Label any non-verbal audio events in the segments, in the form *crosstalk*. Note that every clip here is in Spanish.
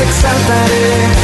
te exaltaré.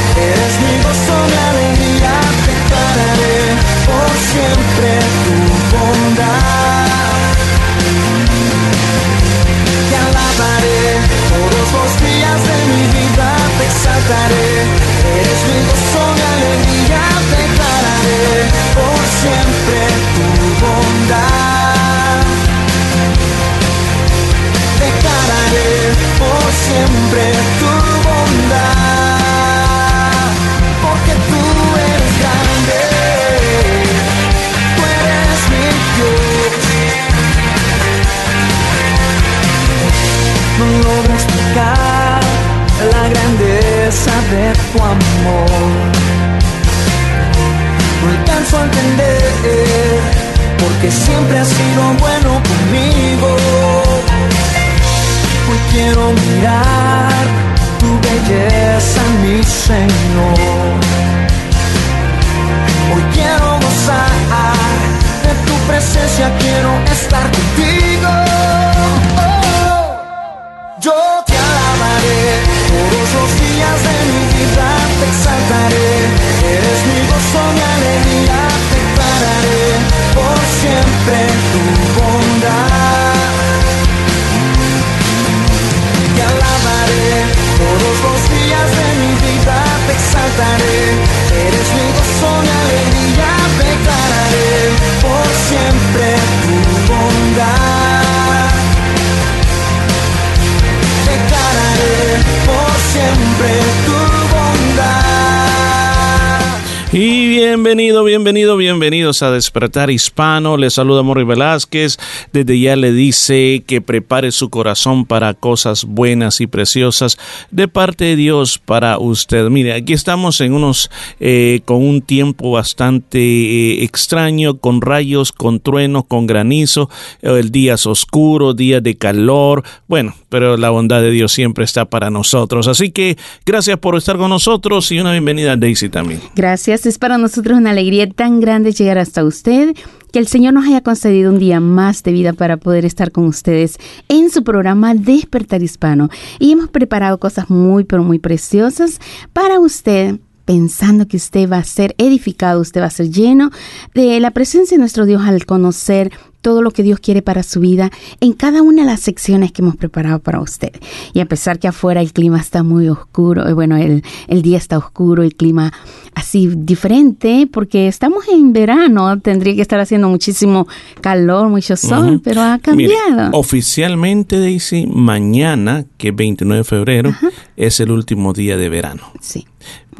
Bienvenido, bienvenido, bienvenidos a Despertar Hispano. Le saluda Morri Velázquez. Desde ya le dice que prepare su corazón para cosas buenas y preciosas de parte de Dios para usted. Mire, aquí estamos en unos, eh, con un tiempo bastante eh, extraño, con rayos, con truenos, con granizo. El día es oscuro, día de calor. Bueno, pero la bondad de Dios siempre está para nosotros. Así que gracias por estar con nosotros y una bienvenida a Daisy también. Gracias, es para nosotros una alegría tan grande llegar hasta usted, que el Señor nos haya concedido un día más de vida para poder estar con ustedes en su programa Despertar Hispano. Y hemos preparado cosas muy, pero muy preciosas para usted pensando que usted va a ser edificado, usted va a ser lleno de la presencia de nuestro Dios al conocer todo lo que Dios quiere para su vida en cada una de las secciones que hemos preparado para usted. Y a pesar que afuera el clima está muy oscuro, eh, bueno, el, el día está oscuro, el clima así diferente, porque estamos en verano, tendría que estar haciendo muchísimo calor, mucho sol, pero ha Mire, cambiado. oficialmente, Daisy, mañana, que es 29 de febrero, es el último día de verano. sí,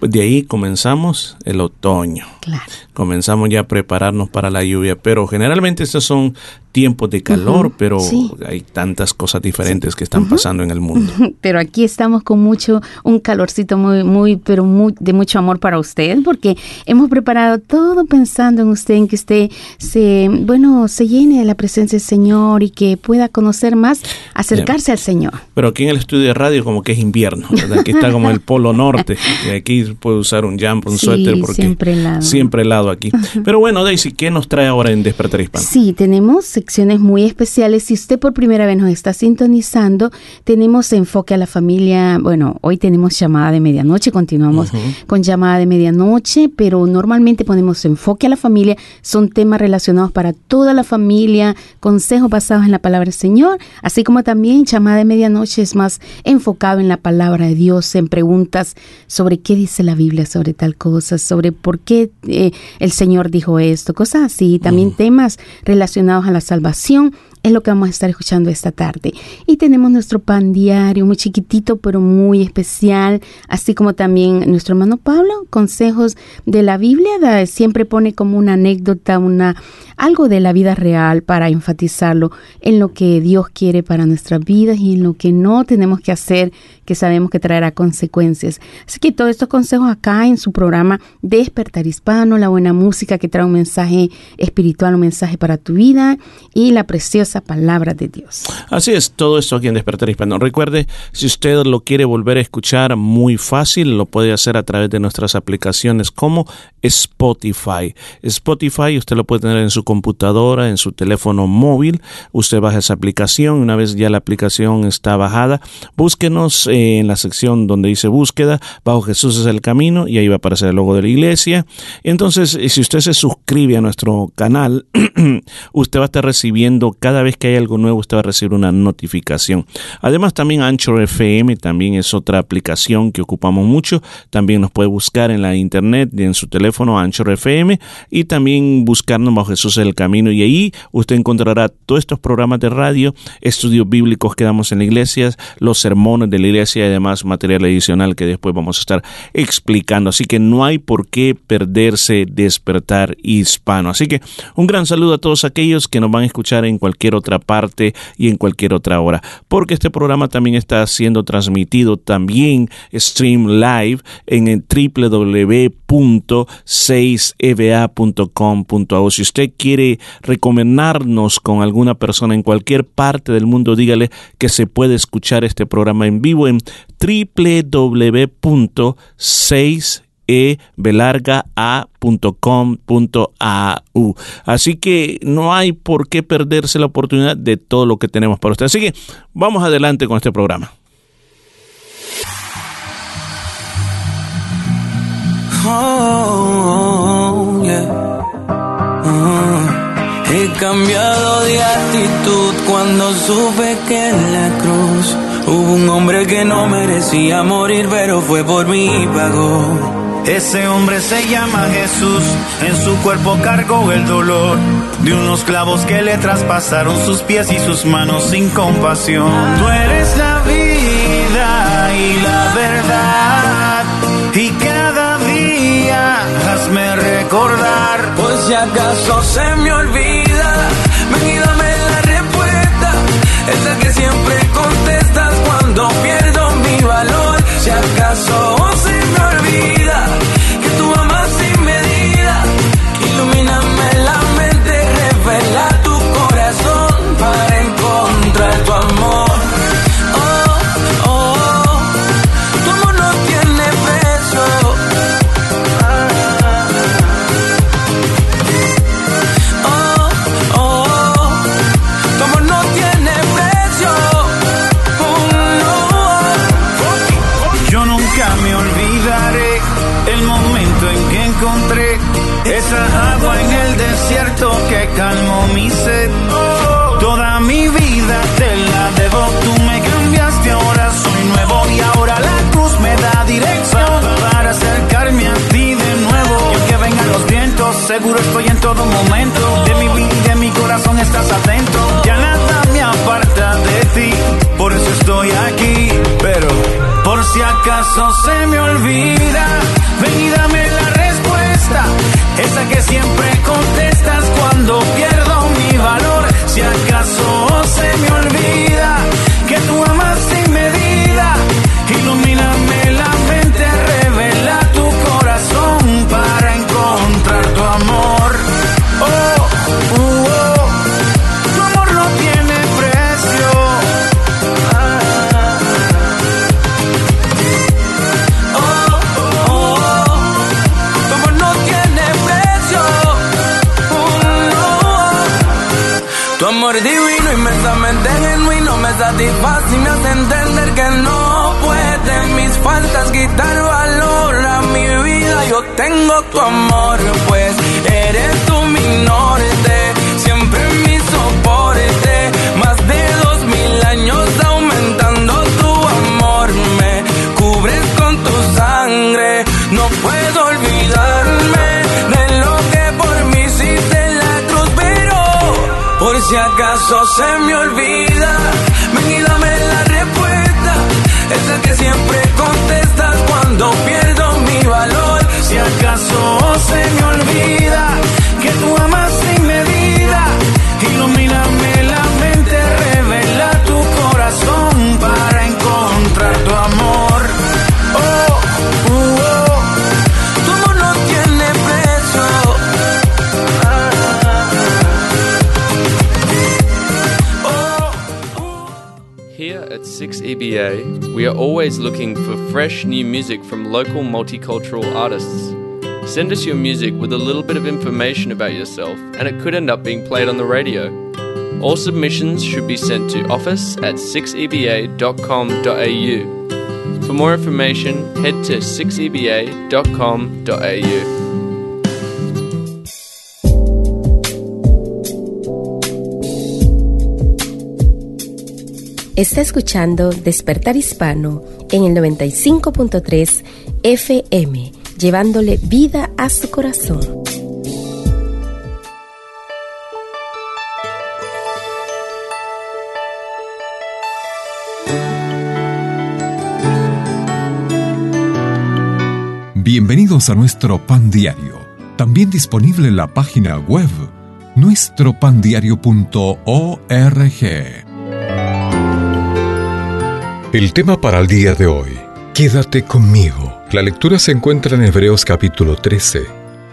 De ahí comenzamos el otoño. Claro. Comenzamos ya a prepararnos para la lluvia, pero generalmente estos son tiempos de calor, Ujú, pero sí. hay tantas cosas diferentes que están pasando en el mundo. *laughs* Pero aquí estamos con mucho, un calorcito muy, muy, pero muy, de mucho amor para usted, porque hemos preparado todo pensando en usted, en que usted se, bueno, se llene de la presencia del Señor y que pueda conocer más, acercarse al Señor. Pero aquí en el estudio de radio como que es invierno, ¿verdad? Aquí está como el *laughs* polo norte, y aquí puede usar un jump, un Sí, suéter, porque siempre helado. Siempre helado aquí. Pero bueno, Daisy, ¿qué nos trae ahora en Despertar Hispano? Sí, tenemos secciones muy especiales. Si usted por primera vez nos está sintonizando, tenemos enfoque a la familia. Bueno, hoy tenemos llamada de medianoche, continuamos con llamada de medianoche, pero normalmente ponemos enfoque a la familia. Son temas relacionados para toda la familia, consejos basados en la palabra del Señor, así como también llamada de medianoche es más enfocado en la palabra de Dios, en preguntas sobre qué dice la Biblia sobre tal cosa, sobre por qué eh, el Señor dijo esto, cosas así. También temas relacionados a la salvación es lo que vamos a estar escuchando esta tarde. Y tenemos nuestro pan diario, muy chiquitito, pero muy especial, así como también nuestro hermano Pablo, consejos de la Biblia, da- siempre pone como una anécdota, una algo de la vida real para enfatizarlo en lo que Dios quiere para nuestras vidas y en lo que no tenemos que hacer, que sabemos que traerá consecuencias. Así que todos estos consejos acá en su programa Despertar Hispano, la buena música que trae un mensaje espiritual, un mensaje para tu vida y la preciosa palabra de Dios. Así es, todo esto aquí en Despertar Hispano. Recuerde, si usted lo quiere volver a escuchar muy fácil, lo puede hacer a través de nuestras aplicaciones como Spotify. Spotify usted lo puede tener en su computadora, en su teléfono móvil. Usted baja esa aplicación. Una vez ya la aplicación está bajada, búsquenos eh, en la sección donde dice búsqueda, bajo Jesús es el camino y ahí va a aparecer el logo de la iglesia. Entonces, si usted se suscribe a nuestro canal, *clears throat* usted va a estar recibiendo cada vez que hay algo nuevo, usted va a recibir una notificación. Además, también Anchor FM también es otra aplicación que ocupamos mucho. También nos puede buscar en la internet y en su teléfono Anchor FM y también buscarnos bajo Jesús el Camino y ahí usted encontrará todos estos programas de radio, estudios bíblicos que damos en la iglesia, los sermones de la iglesia y además material adicional que después vamos a estar explicando. Así que no hay por qué perderse despertar hispano. Así que un gran saludo a todos aquellos que nos van a escuchar en cualquier otra parte y en cualquier otra hora, porque este programa también está siendo transmitido también stream live en el www.6eva.com.au. Si usted quiere recomendarnos con alguna persona en cualquier parte del mundo, dígale que se puede escuchar este programa en vivo en www.6 ebelargaa.com.au. Así que no hay por qué perderse la oportunidad de todo lo que tenemos para usted. Así que vamos adelante con este programa. Oh, he cambiado de actitud cuando supe que en la cruz hubo un hombre que no merecía morir, pero fue por mí y pagó. Ese hombre se llama Jesús, en su cuerpo cargó el dolor de unos clavos que le traspasaron sus pies y sus manos sin compasión. Tú eres la vida y la verdad y cada día hazme recordar. Si acaso se me olvida, ven y dame la respuesta, esa que siempre seguro estoy en todo momento. De mi vida y de mi corazón estás atento. Ya nada me aparta de ti, por eso estoy aquí. Pero por si acaso se me olvida, ven y dame la respuesta. Esa que siempre contestas cuando pierdo mi valor. Si acaso 6EBA, we are always looking for fresh new music from local multicultural artists. Send us your music with a little bit of information about yourself, and it could end up being played on the radio. All submissions should be sent to office at 6eba.com.au. For more information, head to 6eba.com.au. Está escuchando Despertar Hispano en el 95.3 FM, llevándole vida a su corazón. Bienvenidos a nuestro pan diario, también disponible en la página web nuestropandiario.org. El tema para el día de hoy, quédate conmigo. La lectura se encuentra en Hebreos capítulo 13.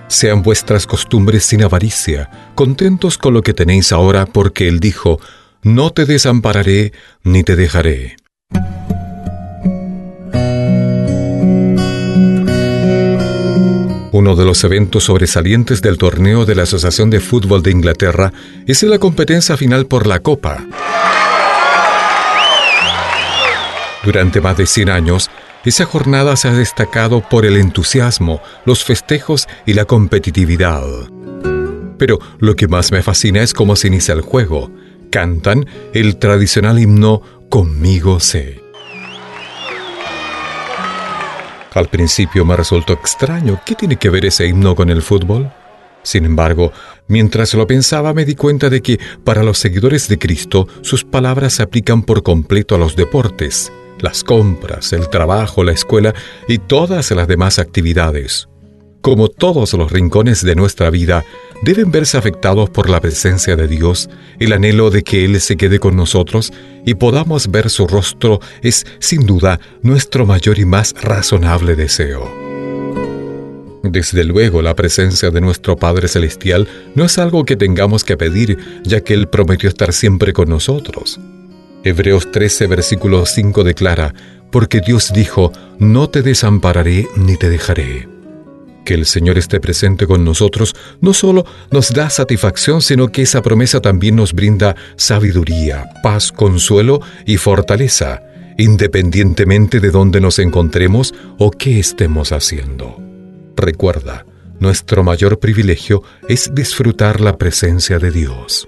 Sean vuestras costumbres sin avaricia, contentos con lo que tenéis ahora, porque Él dijo, no te desampararé ni te dejaré. Uno de los eventos sobresalientes del torneo de la Asociación de Fútbol de Inglaterra es la competencia final por la Copa. Durante más de 100 años, esa jornada se ha destacado por el entusiasmo, los festejos y la competitividad. Pero lo que más me fascina es cómo se inicia el juego. Cantan el tradicional himno Conmigo sé. Al principio me resultó extraño qué tiene que ver ese himno con el fútbol. Sin embargo, mientras lo pensaba me di cuenta de que para los seguidores de Cristo sus palabras se aplican por completo a los deportes las compras, el trabajo, la escuela y todas las demás actividades. Como todos los rincones de nuestra vida, deben verse afectados por la presencia de Dios, el anhelo de que Él se quede con nosotros y podamos ver su rostro es, sin duda, nuestro mayor y más razonable deseo. Desde luego, la presencia de nuestro Padre Celestial no es algo que tengamos que pedir, ya que Él prometió estar siempre con nosotros. Hebreos 13, versículo 5 declara, porque Dios dijo, no te desampararé ni te dejaré. Que el Señor esté presente con nosotros no solo nos da satisfacción, sino que esa promesa también nos brinda sabiduría, paz, consuelo y fortaleza, independientemente de dónde nos encontremos o qué estemos haciendo. Recuerda, nuestro mayor privilegio es disfrutar la presencia de Dios.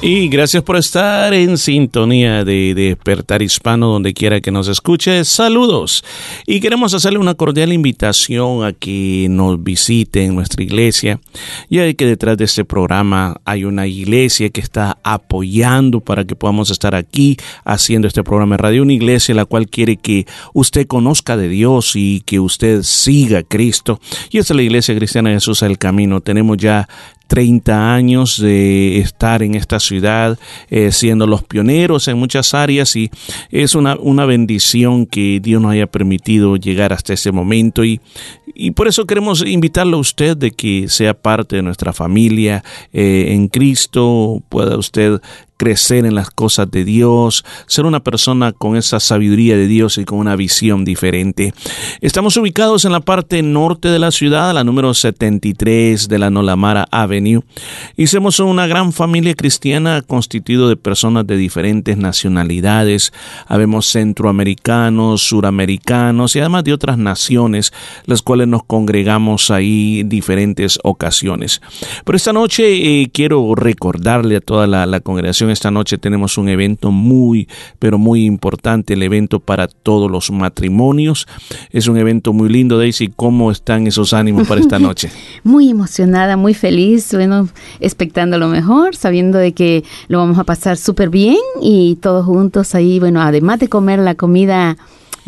Y gracias por estar en sintonía de, Despertar Hispano, donde quiera que nos escuche. Saludos. Y queremos hacerle una cordial invitación a que nos visite en nuestra iglesia. Ya que detrás de este programa hay una iglesia que está apoyando para que podamos estar aquí haciendo este programa de radio. Una iglesia la cual quiere que usted conozca de Dios y que usted siga a Cristo. Y esta es la iglesia cristiana de Jesús el Camino. Tenemos ya 30 años de estar en esta ciudad, eh, siendo los pioneros en muchas áreas y es una, una bendición que Dios nos haya permitido llegar hasta ese momento y, y por eso queremos invitarlo a usted de que sea parte de nuestra familia eh, en Cristo, pueda usted crecer en las cosas de Dios, ser una persona con esa sabiduría de Dios y con una visión diferente. Estamos ubicados en la parte norte de la ciudad, la número 73 de la Nolamara Avenue, y somos una gran familia cristiana constituida de personas de diferentes nacionalidades. Habemos centroamericanos, suramericanos y además de otras naciones, las cuales nos congregamos ahí en diferentes ocasiones. Pero esta noche eh, quiero recordarle a toda la congregación esta noche tenemos un evento muy, pero muy importante, el evento para todos los matrimonios. Es un evento muy lindo, Daisy. ¿Cómo están esos ánimos para esta noche? *laughs* muy emocionada, muy feliz, bueno, expectando lo mejor, sabiendo de que lo vamos a pasar súper bien y todos juntos ahí, bueno, además de comer la comida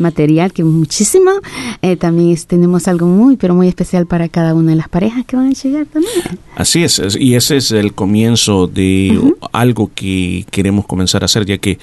material que muchísimo. Eh, también tenemos algo muy, pero muy especial para cada una de las parejas que van a llegar también. Así es, y ese es el comienzo de algo que queremos comenzar a hacer, ya que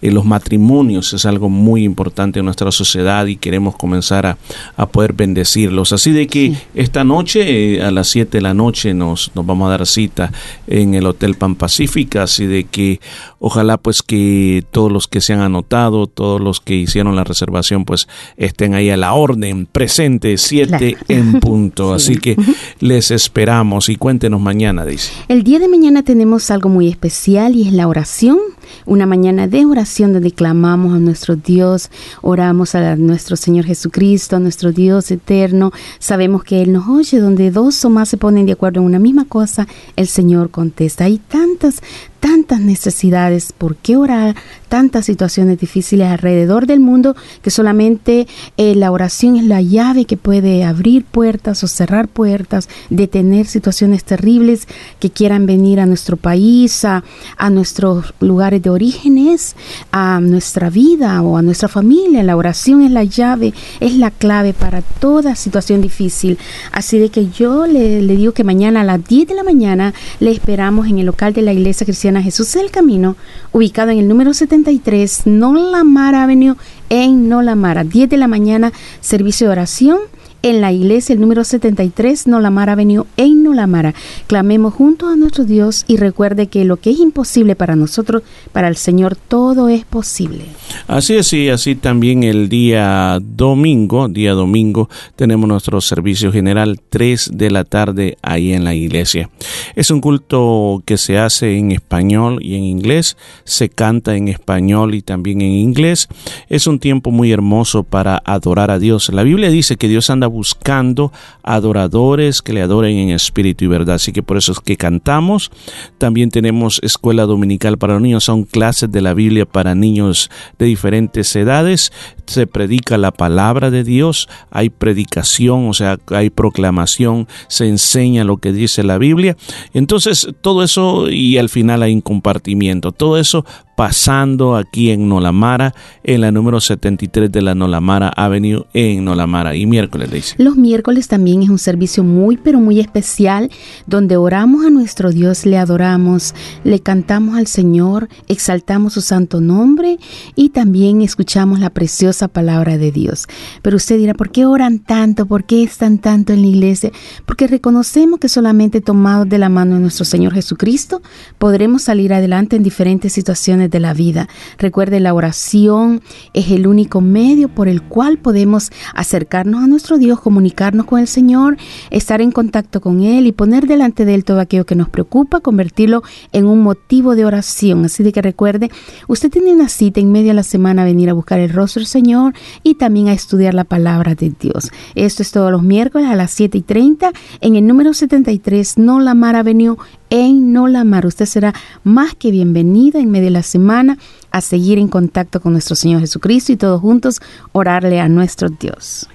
eh, los matrimonios es algo muy importante en nuestra sociedad y queremos comenzar a, a poder bendecirlos. Así de que esta noche, eh, a las 7 de la noche, nos, nos vamos a dar cita en el Hotel Pan Pacífica, así de que ojalá pues que todos los que se han anotado, todos los que hicieron la reservación, pues estén ahí a la orden, presente, 7 en *laughs* punto. Así que les esperamos y cuéntenos mañana, dice. El día de mañana tenemos algo muy especial y es la oración una mañana de oración donde clamamos a nuestro Dios, oramos a nuestro Señor Jesucristo, a nuestro Dios eterno. Sabemos que Él nos oye, donde dos o más se ponen de acuerdo en una misma cosa, el Señor contesta. Hay tantas, tantas necesidades, ¿por qué orar? Tantas situaciones difíciles alrededor del mundo que solamente eh, la oración es la llave que puede abrir puertas o cerrar puertas, detener situaciones terribles que quieran venir a nuestro país, a, a nuestros lugares de orígenes, a nuestra vida o a nuestra familia. La oración es la llave, es la clave para toda situación difícil. Así de que yo le, le digo que mañana a las 10 de la mañana le esperamos en el local de la Iglesia Cristiana Jesús del Camino, ubicado en el número 73, Nolamara Avenue, en Nolamara. 10 de la mañana, servicio de oración en la iglesia, el número 73, Nolamara Avenue, en Nolamara. Clamemos juntos a nuestro Dios y recuerde que lo que es imposible para nosotros, para el Señor, todo es posible. Así es, y así también el día domingo, día domingo, tenemos nuestro servicio general 3 de la tarde ahí en la iglesia. Es un culto que se hace en español y en inglés, se canta en español y también en inglés. Es un tiempo muy hermoso para adorar a Dios. La Biblia dice que Dios anda buscando adoradores que le adoren en espíritu y verdad. Así que por eso es que cantamos. También tenemos escuela dominical para niños. Son clases de la Biblia para niños de diferentes edades. Se predica la palabra de Dios. Hay predicación, o sea, hay proclamación. Se enseña lo que dice la Biblia. Entonces, todo eso y al final hay un compartimiento. Todo eso pasando aquí en Nolamara, en la número 73 de la Nolamara Avenue en Nolamara. Y miércoles, dice. Los miércoles también es un servicio muy, pero muy especial, donde oramos a nuestro Dios, le adoramos, le cantamos al Señor, exaltamos su santo nombre y también escuchamos la preciosa palabra de Dios. Pero usted dirá, ¿por qué oran tanto? ¿Por qué están tanto en la iglesia? Porque reconocemos que solamente tomados de la mano de nuestro Señor Jesucristo podremos salir adelante en diferentes situaciones de la vida. Recuerde, la oración es el único medio por el cual podemos acercarnos a nuestro Dios, comunicarnos con el Señor, estar en contacto con Él y poner delante de Él todo aquello que nos preocupa, convertirlo en un motivo de oración. Así de que recuerde, usted tiene una cita en medio de la semana a venir a buscar el rostro del Señor y también a estudiar la palabra de Dios. Esto es todos los miércoles a las 7 y 30 en el número 73 No La Mar Avenue en Nolamar. Usted será más que bienvenida en medio de la semana a seguir en contacto con nuestro Señor Jesucristo y todos juntos orarle a nuestro Dios.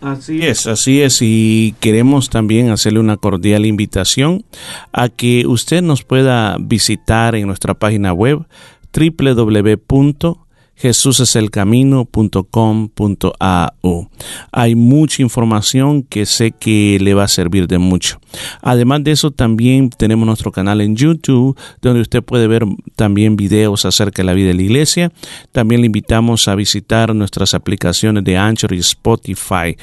Así es, así es, y queremos también hacerle una cordial invitación a que usted nos pueda visitar en nuestra página web www jesuseselcamino.com.au. Hay mucha información que sé que le va a servir de mucho. Además de eso, también tenemos nuestro canal en YouTube, donde usted puede ver también videos acerca de la vida de la iglesia. También le invitamos a visitar nuestras aplicaciones de Anchor y Spotify.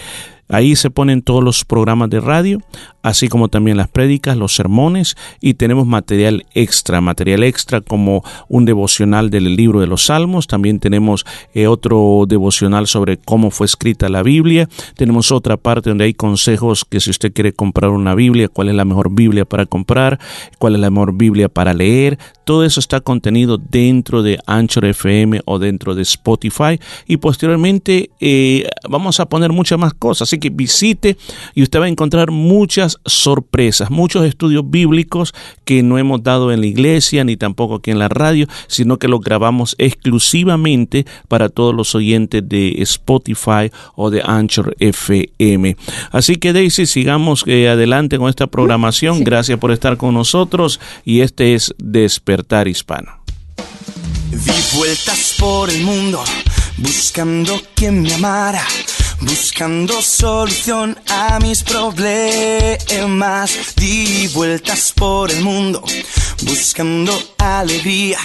Ahí se ponen todos los programas de radio, así como también las prédicas, los sermones y tenemos material extra, material extra como un devocional del libro de los Salmos, también tenemos eh, otro devocional sobre cómo fue escrita la Biblia, tenemos otra parte donde hay consejos que si usted quiere comprar una Biblia, cuál es la mejor Biblia para comprar, cuál es la mejor Biblia para leer, todo eso está contenido dentro de Anchor FM o dentro de Spotify y posteriormente eh, vamos a poner muchas más cosas, que visite y usted va a encontrar muchas sorpresas, muchos estudios bíblicos que no hemos dado en la iglesia ni tampoco aquí en la radio, sino que los grabamos exclusivamente para todos los oyentes de Spotify o de Anchor FM. Así que Daisy, sigamos eh, adelante con esta programación. Gracias por estar con nosotros y este es Despertar Hispano. Di vueltas por el mundo buscando quien me amara, buscando solución a mis problemas. Di vueltas por el mundo, buscando alegría,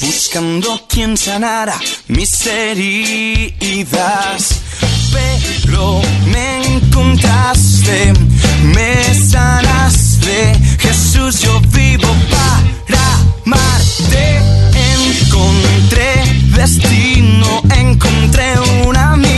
buscando quien sanara mis heridas. Pero me encontraste, me sanaste, Jesús, yo vivo para amarte. Encontré destino, encontré un amigo.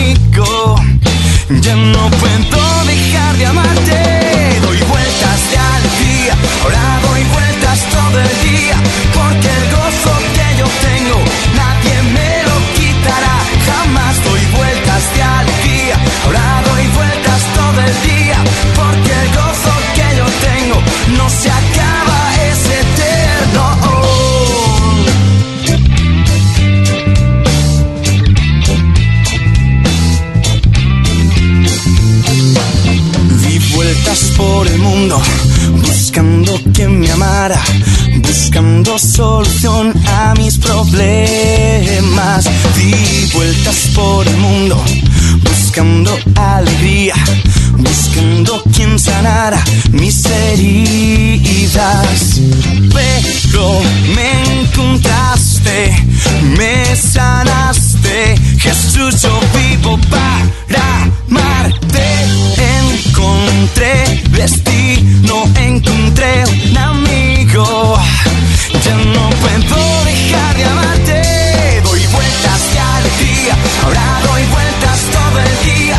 Ya no puedo dejar de amarte. Doy vueltas de alegría, ahora doy vueltas todo el día. Porque el gozo que yo tengo, nadie me lo quitará. Jamás doy vueltas de alegría, ahora doy vueltas todo el día. Porque el gozo que yo tengo no se por el mundo, buscando quien me amara, buscando solución a mis problemas. Di vueltas por el mundo, buscando alegría, buscando quien sanara mis heridas. Pero me encontraste, me sanaste, Jesús, yo vivo para amarte. Encontré destino, encontré un amigo. Ya no puedo dejar de amarte. Doy vueltas de alegría, ahora doy vueltas todo el día.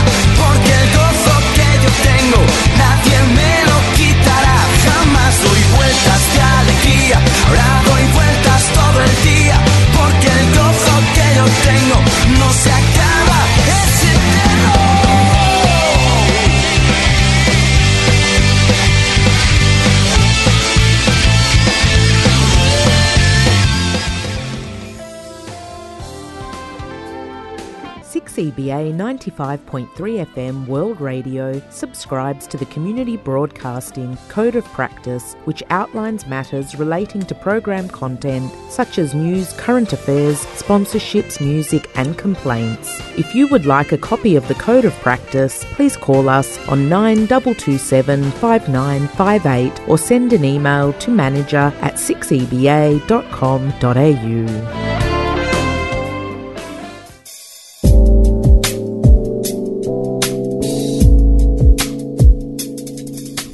CBA 95.3 FM World Radio subscribes to the Community Broadcasting Code of Practice, which outlines matters relating to program content such as news, current affairs, sponsorships, music, and complaints. If you would like a copy of the Code of Practice, please call us on 9227 5958 or send an email to manager at 6eba.com.au.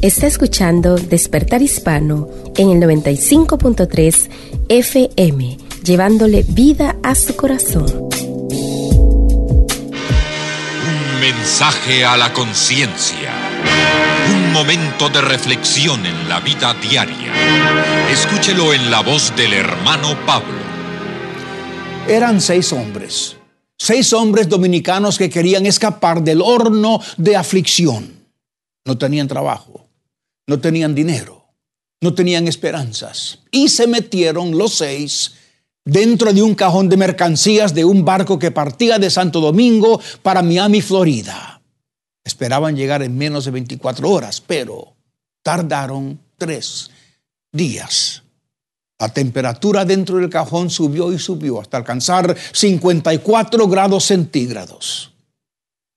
Está escuchando Despertar Hispano en el 95.3 FM, llevándole vida a su corazón. Un mensaje a la conciencia. Un momento de reflexión en la vida diaria. Escúchelo en la voz del hermano Pablo. Eran seis hombres. Seis hombres dominicanos que querían escapar del horno de aflicción. No tenían trabajo no tenían dinero, no tenían esperanzas. Y se metieron los seis dentro de un cajón de mercancías de un barco que partía de Santo Domingo para Miami, Florida. Esperaban llegar en menos de 24 horas, pero tardaron tres días. La temperatura dentro del cajón subió y subió hasta alcanzar 54 grados centígrados.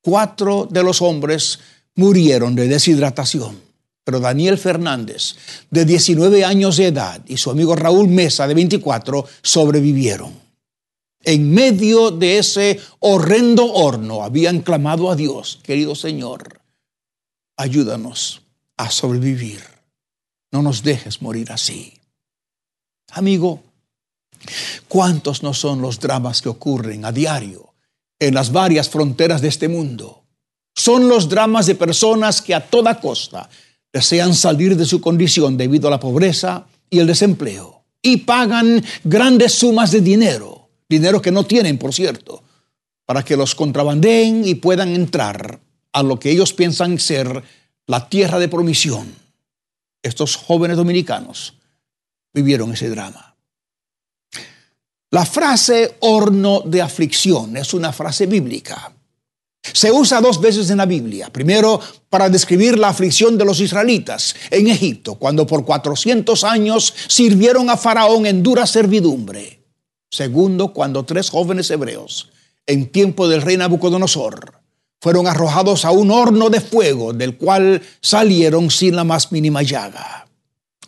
Cuatro de los hombres murieron de deshidratación pero Daniel Fernández, de 19 años de edad, y su amigo Raúl Mesa, de 24, sobrevivieron. En medio de ese horrendo horno habían clamado a Dios, querido Señor, ayúdanos a sobrevivir. No nos dejes morir así. Amigo, ¿cuántos no son los dramas que ocurren a diario en las varias fronteras de este mundo? Son los dramas de personas que a toda costa desean salir de su condición debido a la pobreza y el desempleo y pagan grandes sumas de dinero, dinero que no tienen, por cierto, para que los contrabandeen y puedan entrar a lo que ellos piensan ser la tierra de promisión. Estos jóvenes dominicanos vivieron ese drama. La frase horno de aflicción es una frase bíblica. Se usa dos veces en la Biblia. Primero, para describir la aflicción de los israelitas en Egipto, cuando por 400 años sirvieron a Faraón en dura servidumbre. Segundo, cuando tres jóvenes hebreos en tiempo del rey Nabucodonosor, fueron arrojados a un horno de fuego del cual salieron sin la más mínima llaga.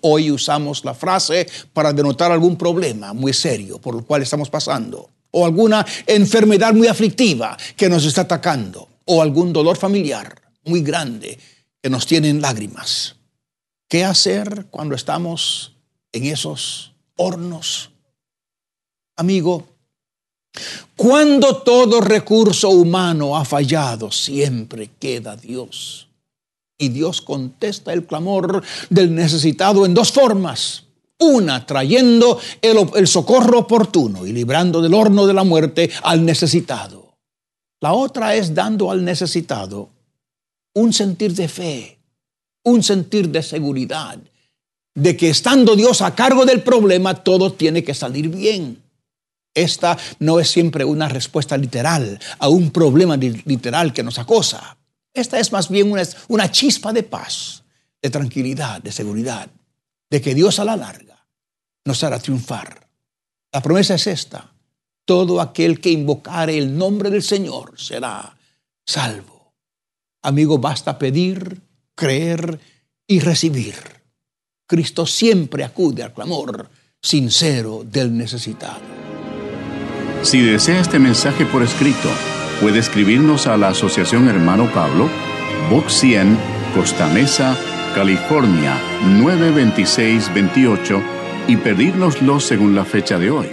Hoy usamos la frase para denotar algún problema muy serio por el cual estamos pasando, o alguna enfermedad muy aflictiva que nos está atacando, o algún dolor familiar muy grande que nos tiene en lágrimas. ¿Qué hacer cuando estamos en esos hornos? Amigo, cuando todo recurso humano ha fallado, siempre queda Dios. Y Dios contesta el clamor del necesitado en dos formas. Una, trayendo el, socorro oportuno y librando del horno de la muerte al necesitado. La otra es dando al necesitado un sentir de fe, un sentir de seguridad, de que estando Dios a cargo del problema, todo tiene que salir bien. Esta no es siempre una respuesta literal a un problema literal que nos acosa. Esta es más bien una, chispa de paz, de tranquilidad, de seguridad, de que Dios a la larga nos hará triunfar. La promesa es esta. Todo aquel que invocare el nombre del Señor será salvo. Amigo, basta pedir, creer y recibir. Cristo siempre acude al clamor sincero del necesitado. Si desea este mensaje por escrito, puede escribirnos a la Asociación Hermano Pablo, Box 100, Costa Mesa, California 92628 y pedirnoslo según la fecha de hoy.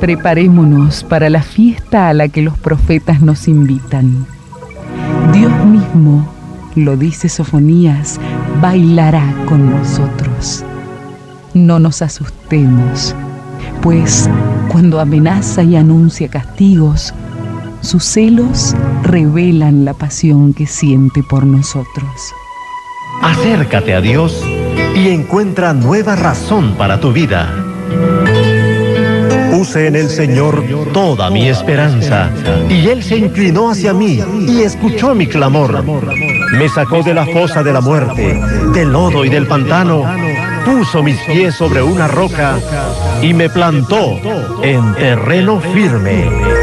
Preparémonos para la fiesta a la que los profetas nos invitan. Dios mismo, lo dice Sofonías, bailará con nosotros. No nos asustemos, pues cuando amenaza y anuncia castigos, sus celos revelan la pasión que siente por nosotros. Acércate a Dios y encuentra nueva razón para tu vida. Puse en el Señor toda mi esperanza, y Él se inclinó hacia mí y escuchó mi clamor. Me sacó de la fosa de la muerte, del lodo y del pantano, puso mis pies sobre una roca y me plantó en terreno firme.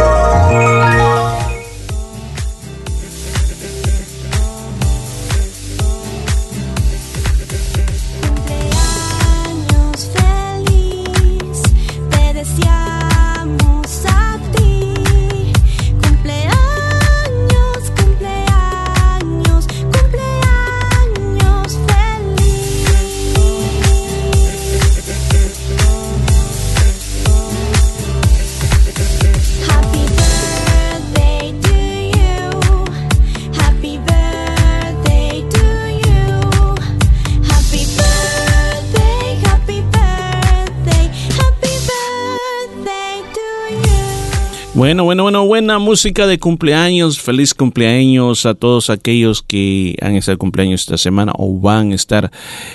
Bueno, bueno, bueno, buena música de cumpleaños. Feliz cumpleaños a todos aquellos que han estado de cumpleaños esta semana o van a estar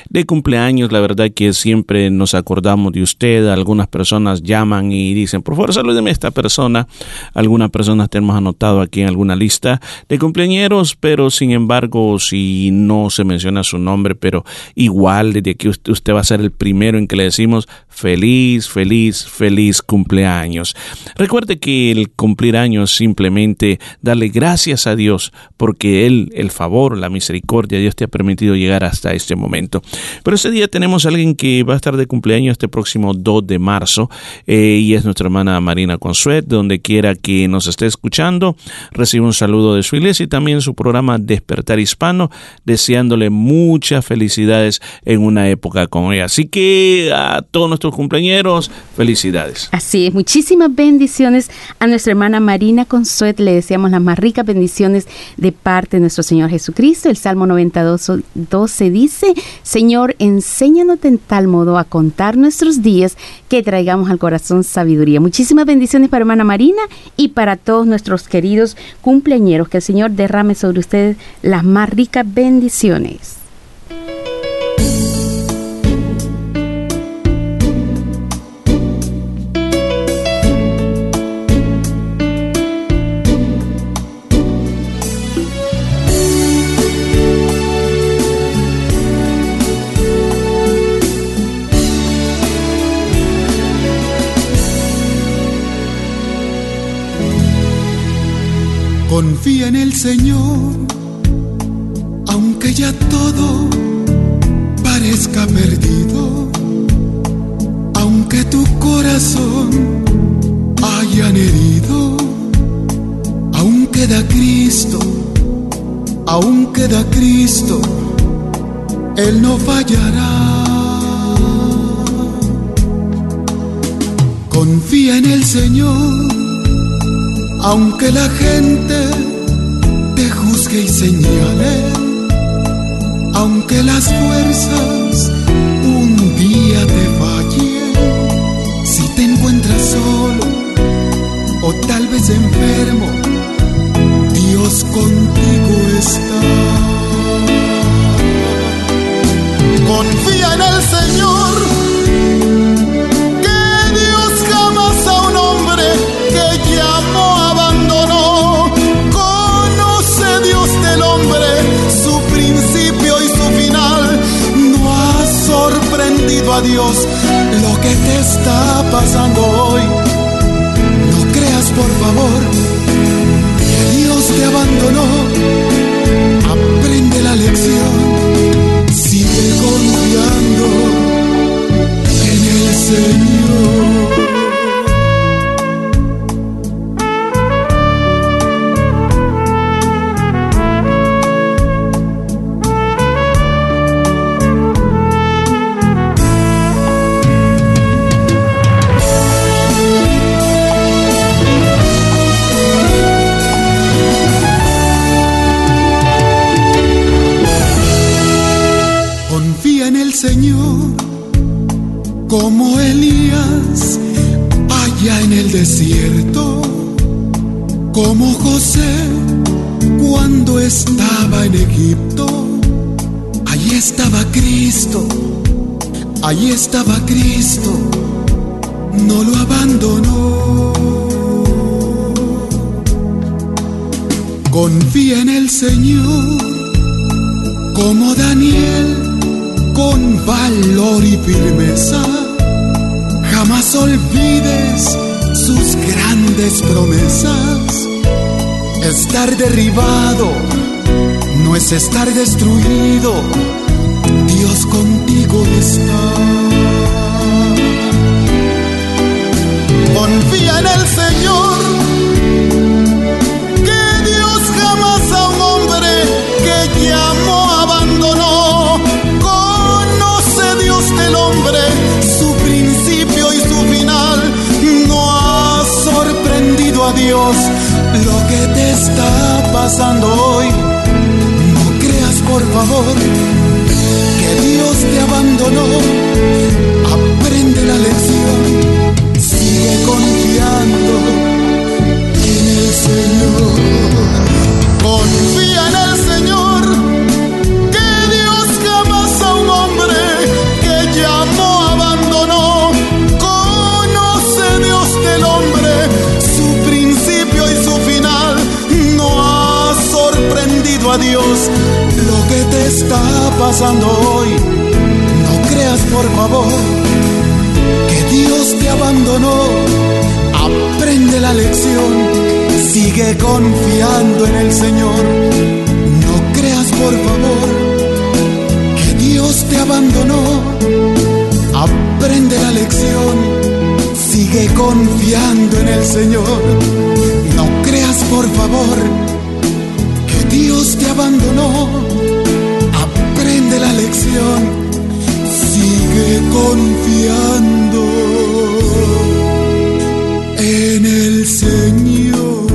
de cumpleaños. La verdad que siempre nos acordamos de usted. Algunas personas llaman y dicen, por favor, salúdeme a esta persona. Algunas personas tenemos anotado aquí en alguna lista de cumpleañeros, pero sin embargo, si no se menciona su nombre, pero igual desde aquí usted va a ser el primero en que le decimos feliz, feliz, feliz cumpleaños. Recuerde que el cumplir años simplemente darle gracias a Dios porque Él, el favor, la misericordia, Dios te ha permitido llegar hasta este momento. Pero ese día tenemos a alguien que va a estar de cumpleaños este próximo 2 de marzo eh, y es nuestra hermana Marina Consuet, donde quiera que nos esté escuchando, recibe un saludo de su iglesia y también su programa Despertar Hispano, deseándole muchas felicidades en una época como ella. Así que a todos nuestros cumpleañeros, felicidades. Así es, muchísimas bendiciones a nuestra hermana Marina Consuet le deseamos las más ricas bendiciones de parte de nuestro Señor Jesucristo. El Salmo 92, 12 dice, Señor, enséñanos en tal modo a contar nuestros días que traigamos al corazón sabiduría. Muchísimas bendiciones para hermana Marina y para todos nuestros queridos cumpleañeros. Que el Señor derrame sobre ustedes las más ricas bendiciones. Confía en el Señor, aunque ya todo parezca perdido, aunque tu corazón hayan herido, aún queda Cristo, aún queda Cristo, Él no fallará. Confía en el Señor aunque la gente te juzgue y señale, aunque las fuerzas un día te fallen, si te encuentras solo o tal vez enfermo, Dios contigo está. Confía en el Señor Dios lo que te está pasando hoy. No creas por favor que Dios te abandonó. Aprende la lección, sigue confiando en el Señor. Estaba Cristo, allí estaba Cristo, no lo abandonó. Confía en el Señor, como Daniel, con valor y firmeza. Jamás olvides sus grandes promesas. Estar derribado no es estar destruido. Dios contigo está. Confía en el Señor. Que Dios jamás a un hombre que llamó abandonó. Conoce Dios del hombre su principio y su final. No ha sorprendido a Dios lo que te está pasando hoy. No creas por favor Dios te abandonó. Aprende la lección, sigue confiando en el Señor. Confía en el Señor, que Dios jamás a un hombre que llamó abandonó. Conoce Dios del hombre su principio y su final. No ha sorprendido a Dios te está pasando hoy. No creas por favor que Dios te abandonó. Aprende la lección, sigue confiando en el Señor. No creas por favor que Dios te abandonó. Aprende la lección, sigue confiando en el Señor. No creas por favor que Dios te abandonó. Confiando en el Señor.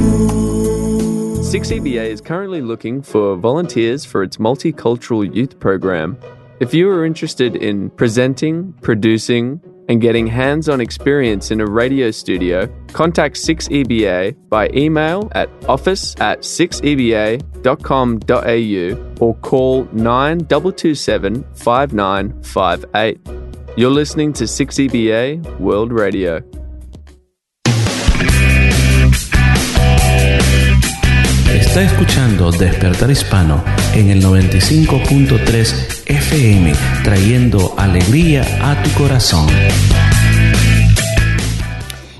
6EBA is currently looking for volunteers for its multicultural youth program. If you are interested in presenting, producing, and getting hands on experience in a radio studio, contact 6EBA by email at office at 6EBA.com.au or call 9227 5958. You're listening to 6EBA World Radio. Está escuchando Despertar Hispano en el 95.3 FM, trayendo alegría a tu corazón.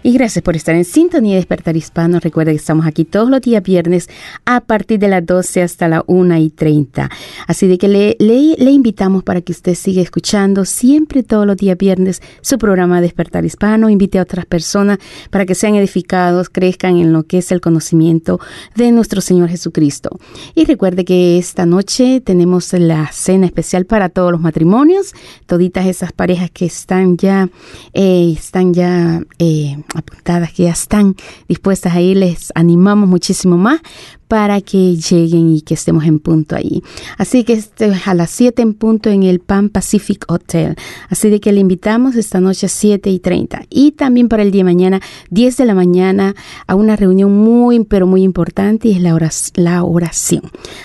Y gracias por estar en sintonía de Despertar Hispano. Recuerda que estamos aquí todos los días viernes a partir de las 12 hasta la 1 y 30. Así de que le, le, invitamos para que usted siga escuchando siempre todos los días viernes su programa Despertar Hispano. Invite a otras personas para que sean edificados, crezcan en lo que es el conocimiento de nuestro Señor Jesucristo. Y recuerde que esta noche tenemos la cena especial para todos los matrimonios, toditas esas parejas que están ya, eh, están ya eh, apuntadas, que ya están dispuestas ahí, les animamos muchísimo más para que lleguen y que estemos en punto ahí. Así que este es a las 7 en punto en el Pan Pacific Hotel. Así de que le invitamos esta noche a 7 y 30. Y también para el día de mañana, 10 de la mañana, a una reunión muy, pero muy importante y es. La oración.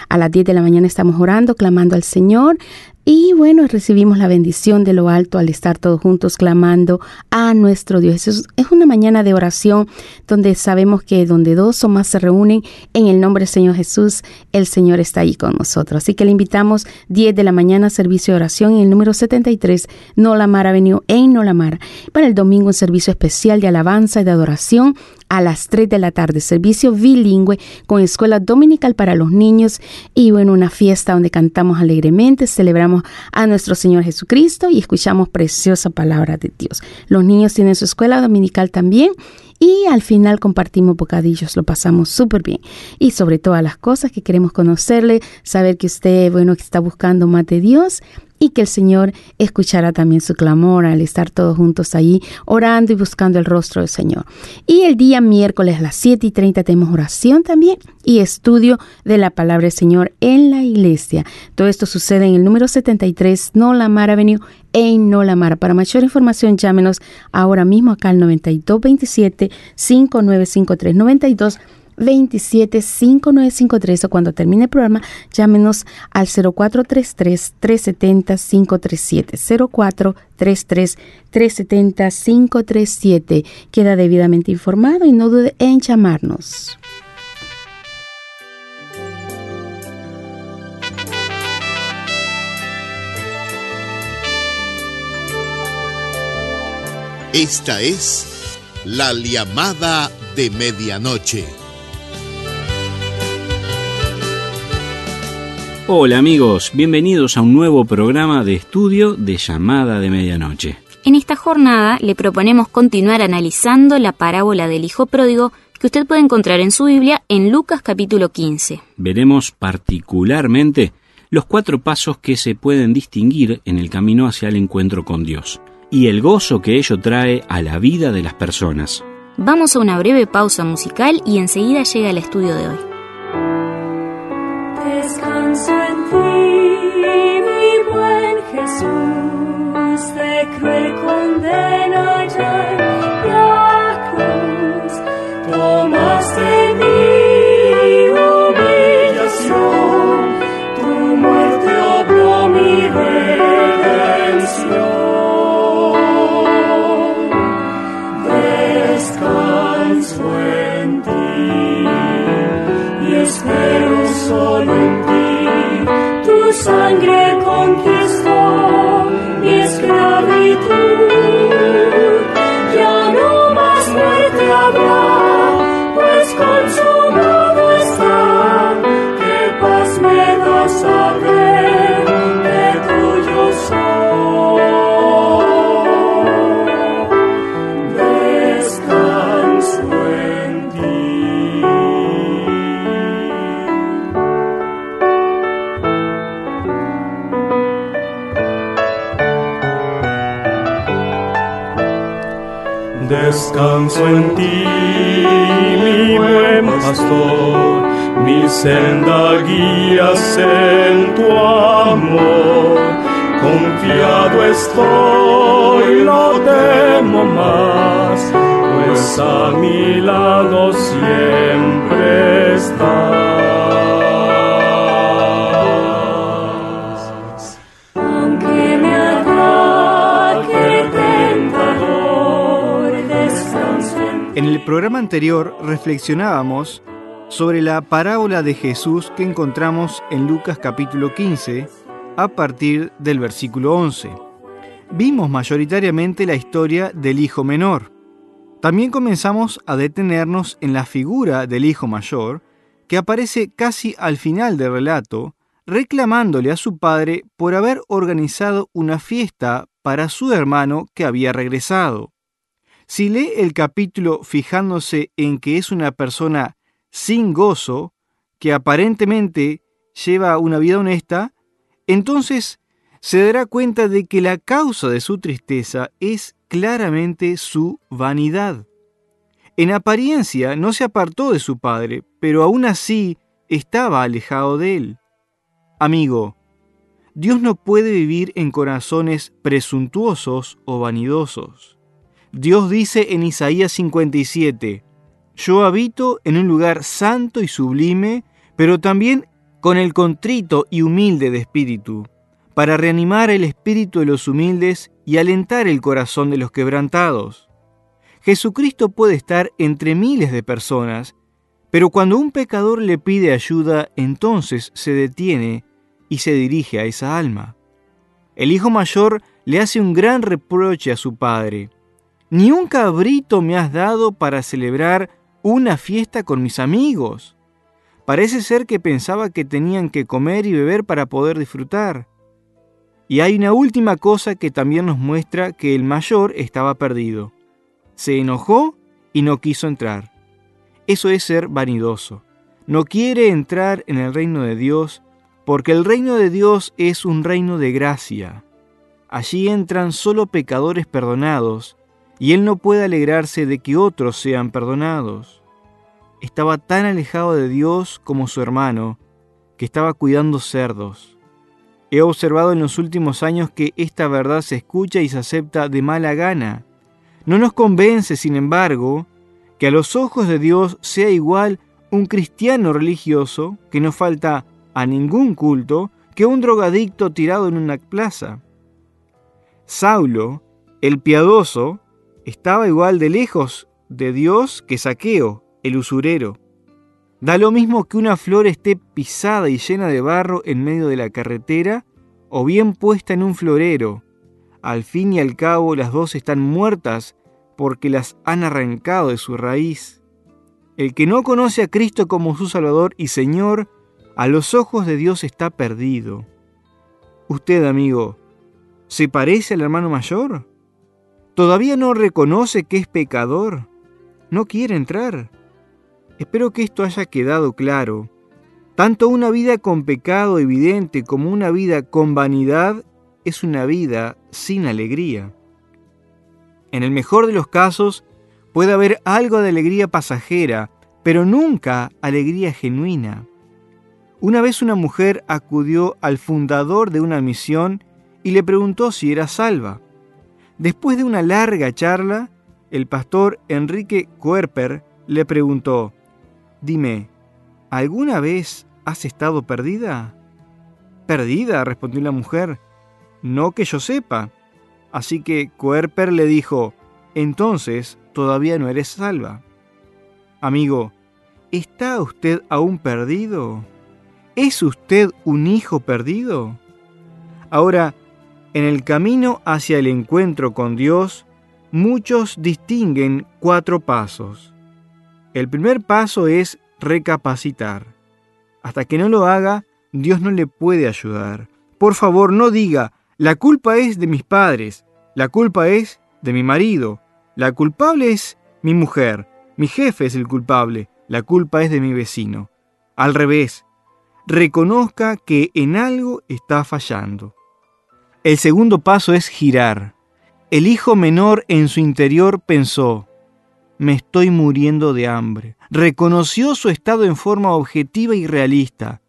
A las 10 de la mañana estamos orando, clamando al Señor. Y bueno, recibimos la bendición de lo alto al estar todos juntos clamando a nuestro Dios. Es, una mañana de oración donde sabemos que donde dos o más se reúnen en el nombre del Señor Jesús, el Señor está ahí con nosotros. Así que le invitamos 10 de la mañana servicio de oración en el número 73 Nolamar Avenue en Nolamar. Para el domingo un servicio especial de alabanza y de adoración a las 3 de la tarde, servicio bilingüe con escuela dominical para los niños y bueno, una fiesta donde cantamos alegremente, celebramos a nuestro Señor Jesucristo y escuchamos preciosa palabra de Dios. Los niños tienen su escuela dominical también y al final compartimos bocadillos, lo pasamos súper bien. Y sobre todas las cosas que queremos conocerle, saber que usted, bueno, que está buscando más de Dios y que el Señor escuchará también su clamor al estar todos juntos allí orando y buscando el rostro del Señor. Y el día miércoles a las 7 y 30 tenemos oración también y estudio de la palabra del Señor en la iglesia. Todo esto sucede en el número 73 Nolamar Avenue en Nolamar. Para mayor información llámenos ahora mismo acá al 9227 5953 92 427-5953 o cuando termine el programa, llámenos al 0433-370-537. 0433-370-537. Queda debidamente informado y no dude en llamarnos. Esta es la llamada de medianoche. Hola amigos, bienvenidos a un nuevo programa de estudio de llamada de medianoche. En esta jornada le proponemos continuar analizando la parábola del Hijo Pródigo que usted puede encontrar en su Biblia en Lucas capítulo 15. Veremos particularmente los cuatro pasos que se pueden distinguir en el camino hacia el encuentro con Dios y el gozo que ello trae a la vida de las personas. Vamos a una breve pausa musical y enseguida llega el estudio de hoy. Descanso en ti, mi buen Jesús, de cruel condena ya en la cruz. Tomaste mi humillación, tu muerte obró mi redención. Descanso en ti y espero solo sangre conquistó Descanso en ti, mi buen pastor, mi senda guías en tu amor. Confiado estoy, no temo más, pues a mi lado siempre estás. Programa anterior reflexionábamos sobre la parábola de Jesús que encontramos en Lucas capítulo 15 a partir del versículo 11. Vimos mayoritariamente la historia del hijo menor. También comenzamos a detenernos en la figura del hijo mayor, que aparece casi al final del relato, reclamándole a su padre por haber organizado una fiesta para su hermano que había regresado. Si lee el capítulo fijándose en que es una persona sin gozo, que aparentemente lleva una vida honesta, entonces se dará cuenta de que la causa de su tristeza es claramente su vanidad. En apariencia no se apartó de su padre, pero aún así estaba alejado de él. Amigo, Dios no puede vivir en corazones presuntuosos o vanidosos. Dios dice en Isaías 57, Yo habito en un lugar santo y sublime, pero también con el contrito y humilde de espíritu, para reanimar el espíritu de los humildes y alentar el corazón de los quebrantados. Jesucristo puede estar entre miles de personas, pero cuando un pecador le pide ayuda, entonces se detiene y se dirige a esa alma. El hijo mayor le hace un gran reproche a su padre. Ni un cabrito me has dado para celebrar una fiesta con mis amigos. Parece ser que pensaba que tenían que comer y beber para poder disfrutar. Y hay una última cosa que también nos muestra que el mayor estaba perdido. Se enojó y no quiso entrar. Eso es ser vanidoso. No quiere entrar en el reino de Dios porque el reino de Dios es un reino de gracia. Allí entran solo pecadores perdonados y él no puede alegrarse de que otros sean perdonados. Estaba tan alejado de Dios como su hermano, que estaba cuidando cerdos. He observado en los últimos años que esta verdad se escucha y se acepta de mala gana. No nos convence, sin embargo, que a los ojos de Dios sea igual un cristiano religioso que no falta a ningún culto que un drogadicto tirado en una plaza. Saulo, el piadoso, estaba igual de lejos de Dios que Saqueo, el usurero. Da lo mismo que una flor esté pisada y llena de barro en medio de la carretera o bien puesta en un florero. Al fin y al cabo las dos están muertas porque las han arrancado de su raíz. El que no conoce a Cristo como su Salvador y Señor, a los ojos de Dios está perdido. Usted, amigo, ¿se parece al hermano mayor? ¿Todavía no reconoce que es pecador? ¿No quiere entrar? Espero que esto haya quedado claro. Tanto una vida con pecado evidente como una vida con vanidad es una vida sin alegría. En el mejor de los casos, puede haber algo de alegría pasajera, pero nunca alegría genuina. Una vez una mujer acudió al fundador de una misión y le preguntó si era salva. Después de una larga charla, el pastor Enrique Kuerper le preguntó, Dime, ¿alguna vez has estado perdida? Perdida, respondió la mujer. No que yo sepa. Así que Kuerper le dijo, entonces todavía no eres salva. Amigo, ¿está usted aún perdido? ¿Es usted un hijo perdido? Ahora, en el camino hacia el encuentro con Dios, muchos distinguen cuatro pasos. El primer paso es recapacitar. Hasta que no lo haga, Dios no le puede ayudar. Por favor, no diga, la culpa es de mis padres, la culpa es de mi marido, la culpable es mi mujer, mi jefe es el culpable, la culpa es de mi vecino. Al revés, reconozca que en algo está fallando. El segundo paso es girar. El hijo menor en su interior pensó, me estoy muriendo de hambre. Reconoció su estado en forma objetiva y realista.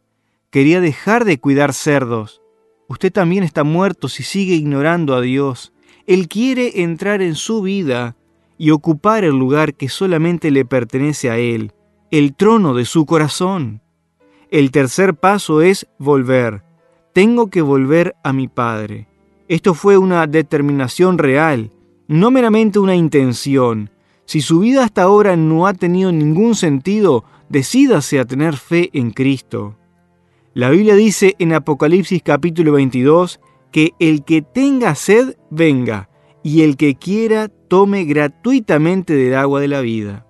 Quería dejar de cuidar cerdos. Usted también está muerto si sigue ignorando a Dios. Él quiere entrar en su vida y ocupar el lugar que solamente le pertenece a Él, el trono de su corazón. El tercer paso es volver. Tengo que volver a mi Padre. Esto fue una determinación real, no meramente una intención. Si su vida hasta ahora no ha tenido ningún sentido, decídase a tener fe en Cristo. La Biblia dice en Apocalipsis capítulo 22 que el que tenga sed, venga, y el que quiera, tome gratuitamente del agua de la vida.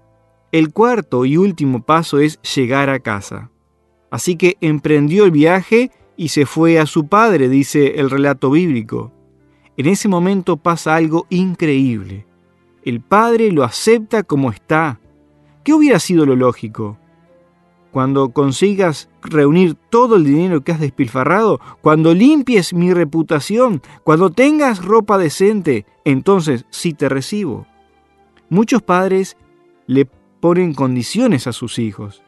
El cuarto y último paso es llegar a casa. Así que emprendió el viaje y se fue a su padre, dice el relato bíblico. En ese momento pasa algo increíble. El padre lo acepta como está. ¿Qué hubiera sido lo lógico? Cuando consigas reunir todo el dinero que has despilfarrado, cuando limpies mi reputación, cuando tengas ropa decente, entonces sí te recibo. Muchos padres le ponen condiciones a sus hijos.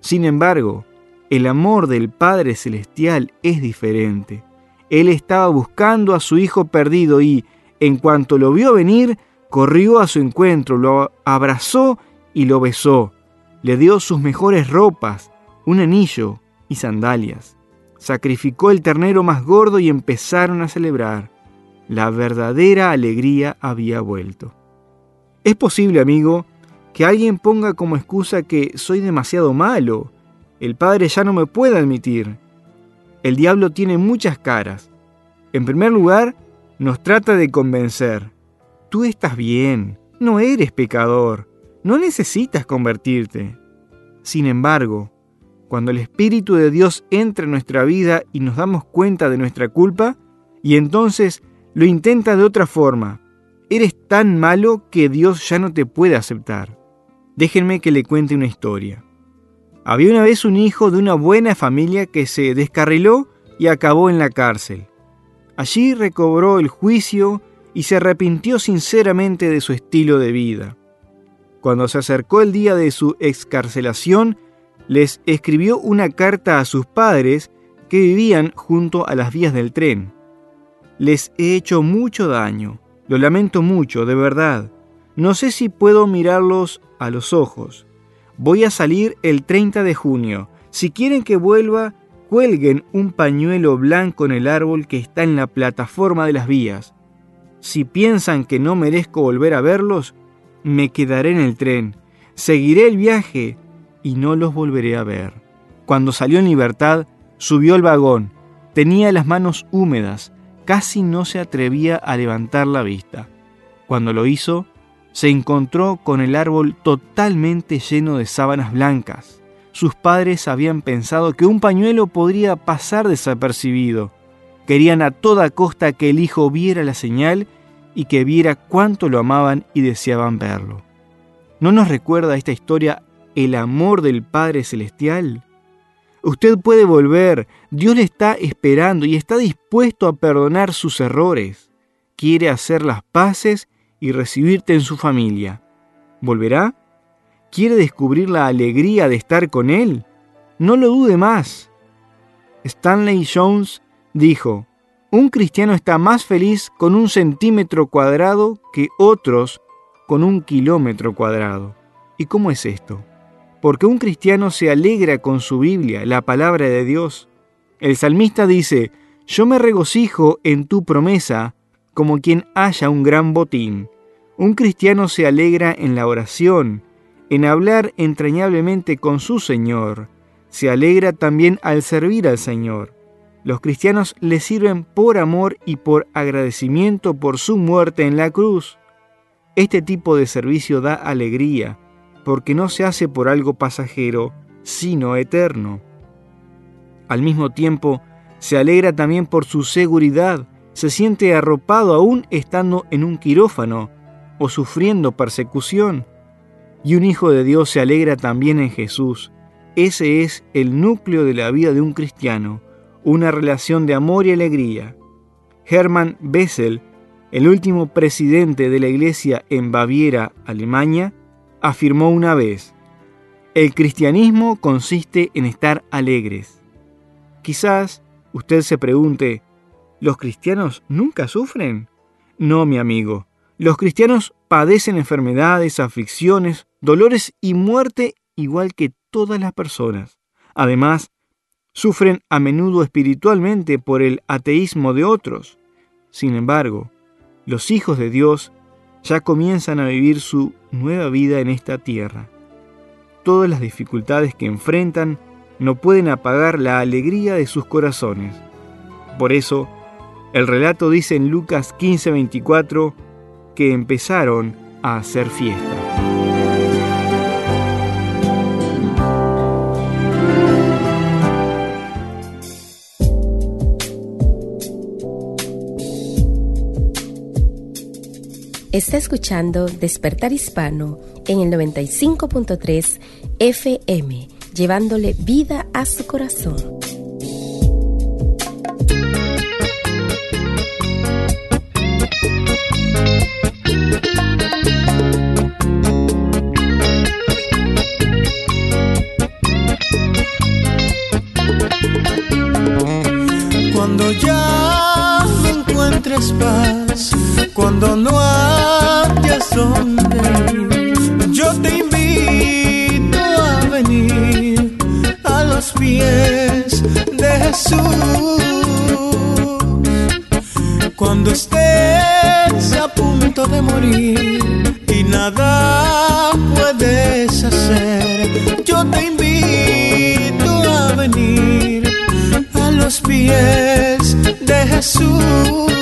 Sin embargo, el amor del Padre Celestial es diferente. Él estaba buscando a su hijo perdido y, en cuanto lo vio venir, corrió a su encuentro, lo abrazó y lo besó. Le dio sus mejores ropas, un anillo y sandalias. Sacrificó el ternero más gordo y empezaron a celebrar. La verdadera alegría había vuelto. Es posible, amigo, que alguien ponga como excusa que soy demasiado malo. El Padre ya no me puede admitir. El diablo tiene muchas caras. En primer lugar, nos trata de convencer. Tú estás bien, no eres pecador, no necesitas convertirte. Sin embargo, cuando el Espíritu de Dios entra en nuestra vida y nos damos cuenta de nuestra culpa, y entonces lo intenta de otra forma, eres tan malo que Dios ya no te puede aceptar. Déjenme que le cuente una historia. Había una vez un hijo de una buena familia que se descarriló y acabó en la cárcel. Allí recobró el juicio y se arrepintió sinceramente de su estilo de vida. Cuando se acercó el día de su excarcelación, les escribió una carta a sus padres que vivían junto a las vías del tren. Les he hecho mucho daño, lo lamento mucho, de verdad. No sé si puedo mirarlos a los ojos. Voy a salir el 30 de junio. Si quieren que vuelva, cuelguen un pañuelo blanco en el árbol que está en la plataforma de las vías. Si piensan que no merezco volver a verlos, me quedaré en el tren, seguiré el viaje y no los volveré a ver. Cuando salió en libertad, subió al vagón. Tenía las manos húmedas, casi no se atrevía a levantar la vista. Cuando lo hizo, se encontró con el árbol totalmente lleno de sábanas blancas. Sus padres habían pensado que un pañuelo podría pasar desapercibido. Querían a toda costa que el hijo viera la señal y que viera cuánto lo amaban y deseaban verlo. ¿No nos recuerda esta historia el amor del Padre Celestial? Usted puede volver, Dios le está esperando y está dispuesto a perdonar sus errores. Quiere hacer las paces y recibirte en su familia. ¿Volverá? ¿Quiere descubrir la alegría de estar con Él? No lo dude más. Stanley Jones dijo, un cristiano está más feliz con un centímetro cuadrado que otros con un kilómetro cuadrado. ¿Y cómo es esto? Porque un cristiano se alegra con su Biblia, la palabra de Dios. El salmista dice, yo me regocijo en tu promesa como quien haya un gran botín. Un cristiano se alegra en la oración, en hablar entrañablemente con su Señor. Se alegra también al servir al Señor. Los cristianos le sirven por amor y por agradecimiento por su muerte en la cruz. Este tipo de servicio da alegría, porque no se hace por algo pasajero, sino eterno. Al mismo tiempo, se alegra también por su seguridad, se siente arropado aún estando en un quirófano o sufriendo persecución. Y un hijo de Dios se alegra también en Jesús. Ese es el núcleo de la vida de un cristiano, una relación de amor y alegría. Hermann Bessel, el último presidente de la iglesia en Baviera, Alemania, afirmó una vez, el cristianismo consiste en estar alegres. Quizás usted se pregunte, ¿los cristianos nunca sufren? No, mi amigo, los cristianos padecen enfermedades, aflicciones, dolores y muerte igual que todas las personas. Además, sufren a menudo espiritualmente por el ateísmo de otros. Sin embargo, los hijos de Dios ya comienzan a vivir su nueva vida en esta tierra. Todas las dificultades que enfrentan no pueden apagar la alegría de sus corazones. Por eso, el relato dice en Lucas 15:24 que empezaron a hacer fiesta. Está escuchando Despertar Hispano en el 95.3 FM, llevándole vida a su corazón. Cuando ya no encuentres paz, cuando no hayas donde yo te invito a venir a los pies de Jesús. Cuando estés a punto de morir y nada puedes hacer, yo te invito a venir a los pies de Jesús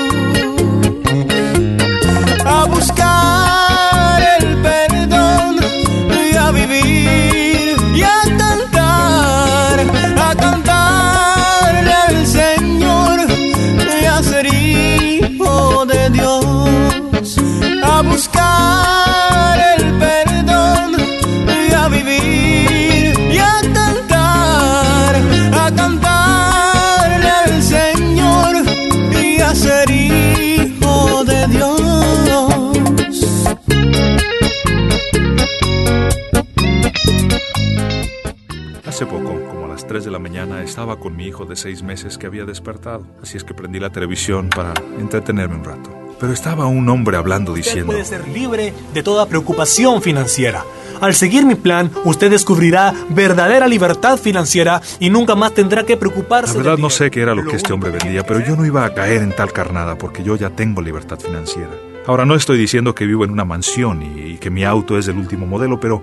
estaba con mi hijo de 6 meses que había despertado, así es que prendí la televisión para entretenerme un rato. Pero estaba un hombre hablando Usted diciendo, puede ser libre de toda preocupación financiera. Al seguir mi plan, usted descubrirá verdadera libertad financiera y nunca más tendrá que preocuparse. La verdad no sé qué era lo que este hombre vendía, pero yo no iba a caer en tal carnada porque yo ya tengo libertad financiera. Ahora no estoy diciendo que vivo en una mansión y, y que mi auto es del último modelo, pero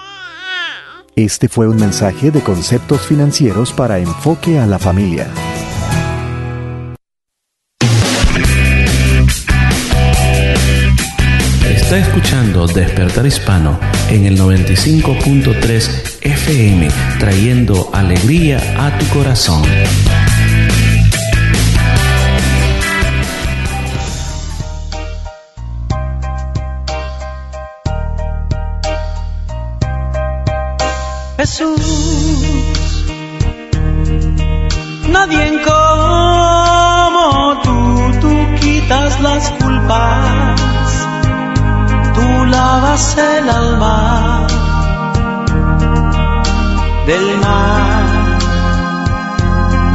Este fue un mensaje de conceptos financieros para enfoque a la familia. Está escuchando Despertar Hispano en el 95.3 FM, trayendo alegría a tu corazón. Lavas el alma del mar,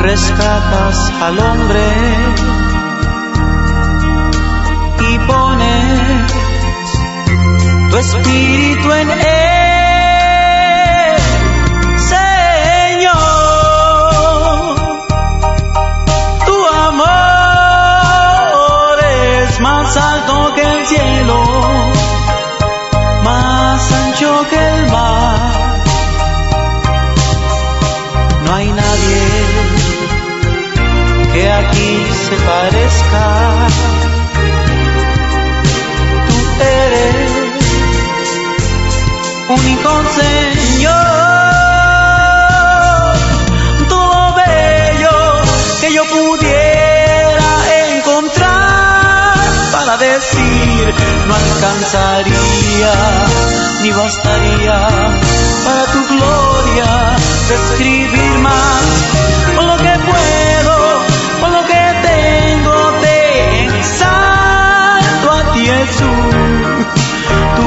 rescatas al hombre y pones tu espíritu en él. Señor, tu amor es más alto que el cielo, que el mar. No hay nadie que aquí se parezca. Tú eres único Señor. Todo bello que yo pudiera encontrar para decir no alcanzaría ni bastaría para tu gloria describir más con lo que puedo, con lo que tengo te exalto a ti Jesús. Tú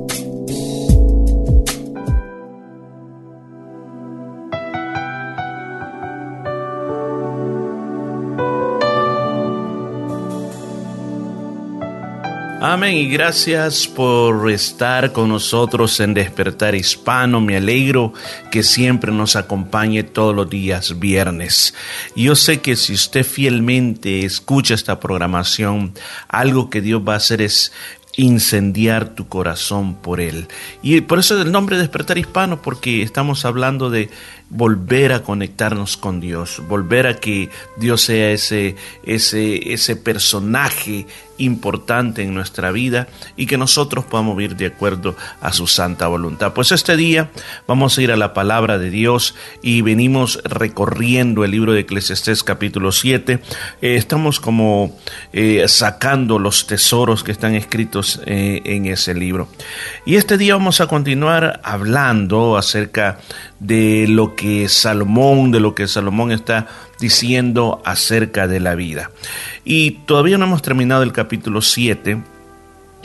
Amén y gracias por estar con nosotros en Despertar Hispano. Me alegro que siempre nos acompañe todos los días viernes. Yo sé que si usted fielmente escucha esta programación, algo que Dios va a hacer es incendiar tu corazón por él. Y por eso es el nombre Despertar Hispano, porque estamos hablando de volver a conectarnos con Dios, volver a que Dios sea ese, ese, ese personaje importante en nuestra vida y que nosotros podamos vivir de acuerdo a su santa voluntad. Pues este día vamos a ir a la palabra de Dios y venimos recorriendo el libro de Eclesiastés capítulo 7. Eh, estamos como eh, sacando los tesoros que están escritos eh, en ese libro. Y este día vamos a continuar hablando acerca de lo que Salomón, de lo que Salomón está diciendo acerca de la vida. Y todavía no hemos terminado el capítulo 7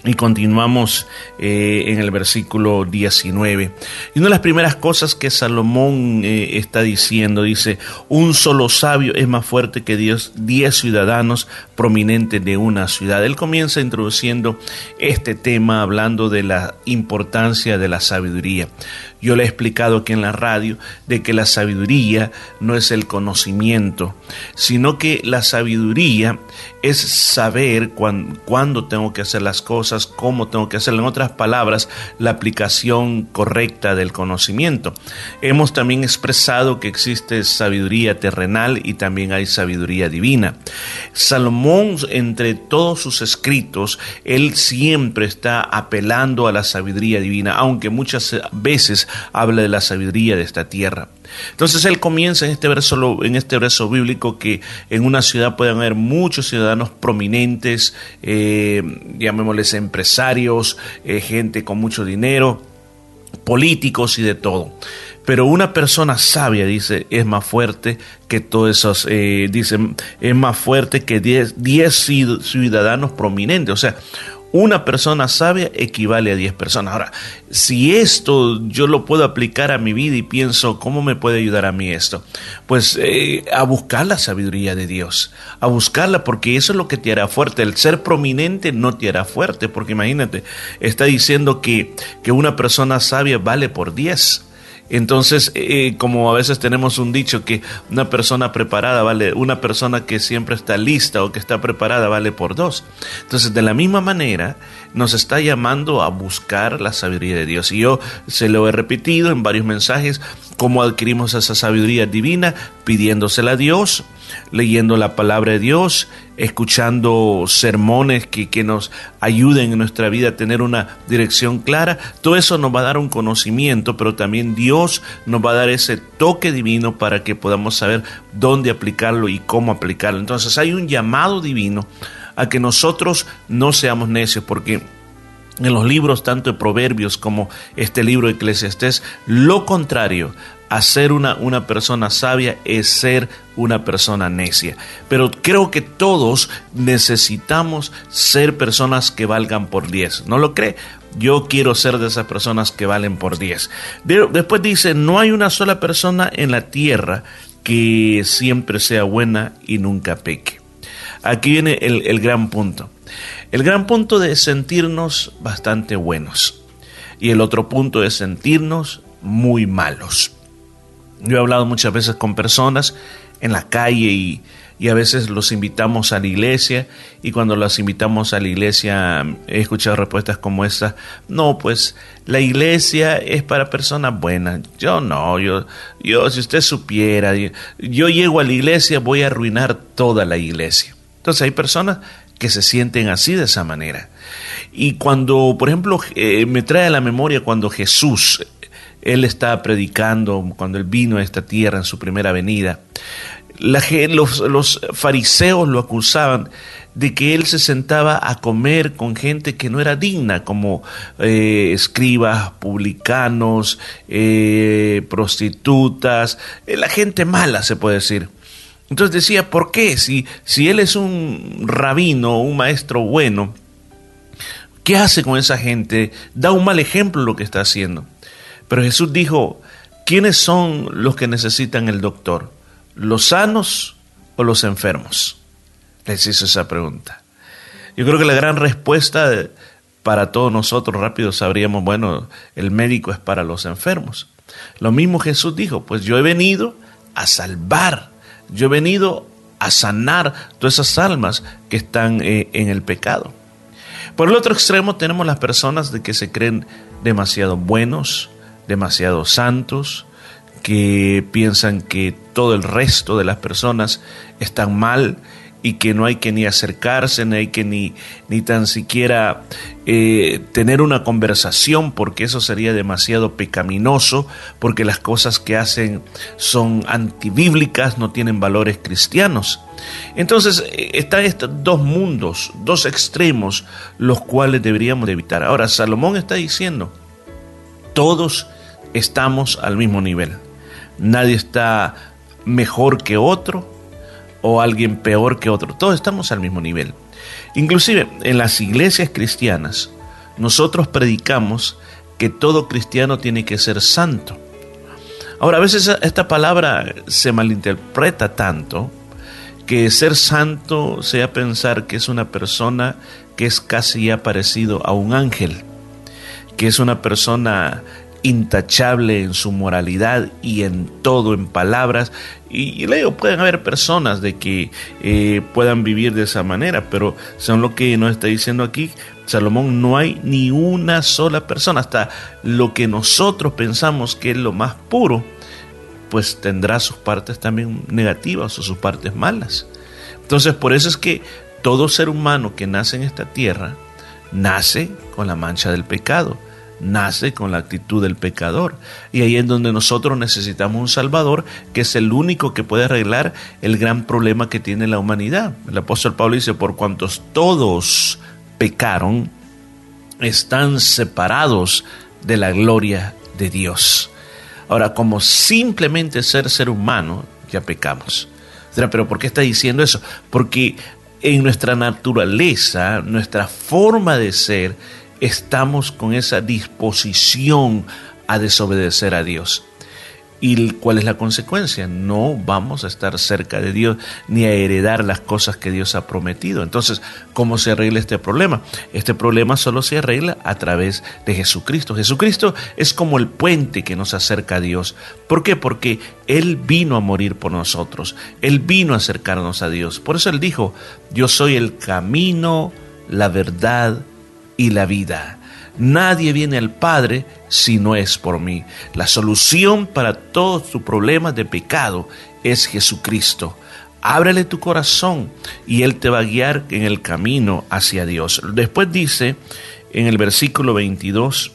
y continuamos eh, en el versículo 19. Y una de las primeras cosas que Salomón eh, está diciendo, dice, un solo sabio es más fuerte que Dios, diez ciudadanos prominentes de una ciudad. Él comienza introduciendo este tema hablando de la importancia de la sabiduría. Yo le he explicado aquí en la radio de que la sabiduría no es el conocimiento, sino que la sabiduría es saber cuándo tengo que hacer las cosas, cómo tengo que hacerlo. En otras palabras, la aplicación correcta del conocimiento. Hemos también expresado que existe sabiduría terrenal y también hay sabiduría divina. Salomón, entre todos sus escritos, él siempre está apelando a la sabiduría divina, aunque muchas veces habla de la sabiduría de esta tierra. Entonces él comienza en este verso, en este verso bíblico que en una ciudad pueden haber muchos ciudadanos prominentes, eh, llamémosles empresarios, eh, gente con mucho dinero, políticos y de todo. Pero una persona sabia, dice, es más fuerte que todos esos, eh, dice, es más fuerte que 10 ciudadanos prominentes. O sea, una persona sabia equivale a 10 personas. Ahora, si esto yo lo puedo aplicar a mi vida y pienso, ¿cómo me puede ayudar a mí esto? Pues eh, a buscar la sabiduría de Dios, a buscarla porque eso es lo que te hará fuerte. El ser prominente no te hará fuerte, porque imagínate, está diciendo que, que una persona sabia vale por 10. Entonces, eh, como a veces tenemos un dicho que una persona preparada vale, una persona que siempre está lista o que está preparada vale por dos. Entonces, de la misma manera, nos está llamando a buscar la sabiduría de Dios. Y yo se lo he repetido en varios mensajes, cómo adquirimos esa sabiduría divina, pidiéndosela a Dios, leyendo la palabra de Dios, escuchando sermones que, que, nos ayuden en nuestra vida a tener una dirección clara. Todo eso nos va a dar un conocimiento, pero también Dios nos va a dar ese toque divino para que podamos saber dónde aplicarlo y cómo aplicarlo. Entonces hay un llamado divino a que nosotros no seamos necios, porque en los libros tanto de Proverbios como este libro de Eclesiastés, lo contrario a ser una, una persona sabia es ser una persona necia. Pero creo que todos necesitamos ser personas que valgan por 10. ¿No lo cree? Yo quiero ser de esas personas que valen por 10. Después dice, no hay una sola persona en la tierra que siempre sea buena y nunca peque. Aquí viene el, el gran punto. El gran punto de sentirnos bastante buenos. Y el otro punto es sentirnos muy malos. Yo he hablado muchas veces con personas en la calle y, a veces los invitamos a la iglesia y cuando los invitamos a la iglesia he escuchado respuestas como esta, no, pues la iglesia es para personas buenas. Yo no, yo, yo si usted supiera, yo, llego a la iglesia voy a arruinar toda la iglesia. Entonces hay personas que se sienten así de esa manera. Y cuando, por ejemplo, eh, me trae a la memoria cuando Jesús él estaba predicando cuando él vino a esta tierra en su primera venida. los, fariseos lo acusaban de que él se sentaba a comer con gente que no era digna, como eh, escribas, publicanos, eh, prostitutas, eh, la gente mala se puede decir. Entonces decía, ¿por qué? Si, si él es un rabino, un maestro bueno, ¿qué hace con esa gente? Da un mal ejemplo lo que está haciendo. Pero Jesús dijo, ¿quiénes son los que necesitan el doctor? ¿Los sanos o los enfermos? Les hizo esa pregunta. Yo creo que la gran respuesta para todos nosotros rápido sabríamos, bueno, el médico es para los enfermos. Lo mismo Jesús dijo, pues yo he venido a salvar, yo he venido a sanar todas esas almas que están eh, en el pecado. Por el otro extremo tenemos las personas de que se creen demasiado buenos, demasiado santos, que piensan que todo el resto de las personas están mal y que no hay que ni acercarse, ni hay que ni, ni tan siquiera eh, tener una conversación, porque eso sería demasiado pecaminoso, porque las cosas que hacen son antibíblicas, no tienen valores cristianos. Entonces eh, están estos dos mundos, dos extremos, los cuales deberíamos evitar. Ahora, Salomón está diciendo, todos estamos al mismo nivel. Nadie está mejor que otro o alguien peor que otro. Todos estamos al mismo nivel. Inclusive en las iglesias cristianas nosotros predicamos que todo cristiano tiene que ser santo. Ahora, a veces esta palabra se malinterpreta tanto que ser santo sea pensar que es una persona que es casi ya parecido a un ángel, que es una persona intachable en su moralidad y en todo, en palabras. Y, y leo, pueden haber personas de que eh, puedan vivir de esa manera, pero según lo que nos está diciendo aquí, Salomón, no hay ni una sola persona, hasta lo que nosotros pensamos que es lo más puro, pues tendrá sus partes también negativas o sus partes malas. Entonces, por eso es que todo ser humano que nace en esta tierra, nace con la mancha del pecado, nace con la actitud del pecador. Y ahí es donde nosotros necesitamos un Salvador que es el único que puede arreglar el gran problema que tiene la humanidad. El apóstol Pablo dice, por cuantos todos pecaron, están separados de la gloria de Dios. Ahora, como simplemente ser ser humano, ya pecamos. Pero ¿por qué está diciendo eso? Porque en nuestra naturaleza, nuestra forma de ser, estamos con esa disposición a desobedecer a Dios. ¿Y cuál es la consecuencia? No vamos a estar cerca de Dios ni a heredar las cosas que Dios ha prometido. Entonces, ¿cómo se arregla este problema? Este problema solo se arregla a través de Jesucristo. Jesucristo es como el puente que nos acerca a Dios. ¿Por qué? Porque Él vino a morir por nosotros. Él vino a acercarnos a Dios. Por eso Él dijo, yo soy el camino, la verdad y la vida. Nadie viene al Padre si no es por mí. La solución para todos tus problemas de pecado es Jesucristo. Ábrele tu corazón y Él te va a guiar en el camino hacia Dios. Después dice en el versículo 22,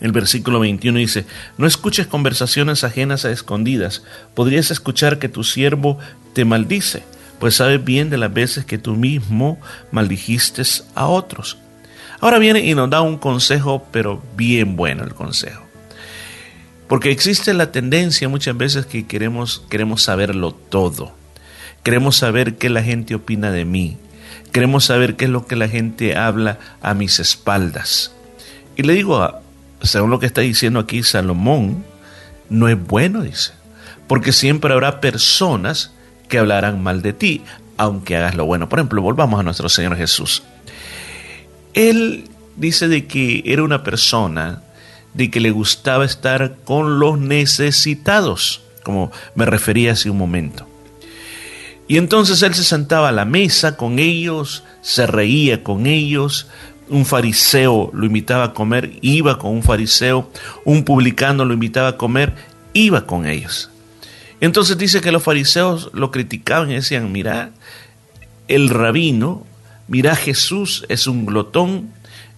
el versículo 21 dice, no escuches conversaciones ajenas a escondidas. Podrías escuchar que tu siervo te maldice, pues sabes bien de las veces que tú mismo maldijiste a otros. Ahora viene y nos da un consejo, pero bien bueno el consejo. Porque existe la tendencia muchas veces que queremos, queremos saberlo todo. Queremos saber qué la gente opina de mí. Queremos saber qué es lo que la gente habla a mis espaldas. Y le digo, según lo que está diciendo aquí Salomón, no es bueno, dice. Porque siempre habrá personas que hablarán mal de ti, aunque hagas lo bueno. Por ejemplo, volvamos a nuestro Señor Jesús. Él dice de que era una persona de que le gustaba estar con los necesitados, como me refería hace un momento. Y entonces él se sentaba a la mesa con ellos, se reía con ellos, un fariseo lo invitaba a comer, iba con un fariseo, un publicano lo invitaba a comer, iba con ellos. Entonces dice que los fariseos lo criticaban y decían, mira, el rabino Mira, Jesús es un glotón,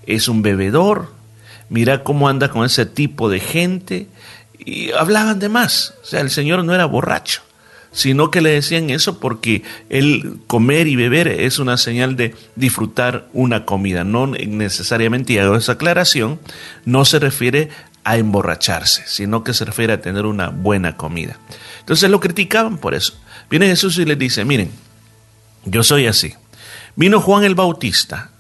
es un bebedor, mira cómo anda con ese tipo de gente. Y hablaban de más. O sea, el Señor no era borracho, sino que le decían eso porque el comer y beber es una señal de disfrutar una comida. No necesariamente, y hago esa aclaración, no se refiere a emborracharse, sino que se refiere a tener una buena comida. Entonces lo criticaban por eso. Viene Jesús y les dice, miren, yo soy así. Vino Juan el Bautista,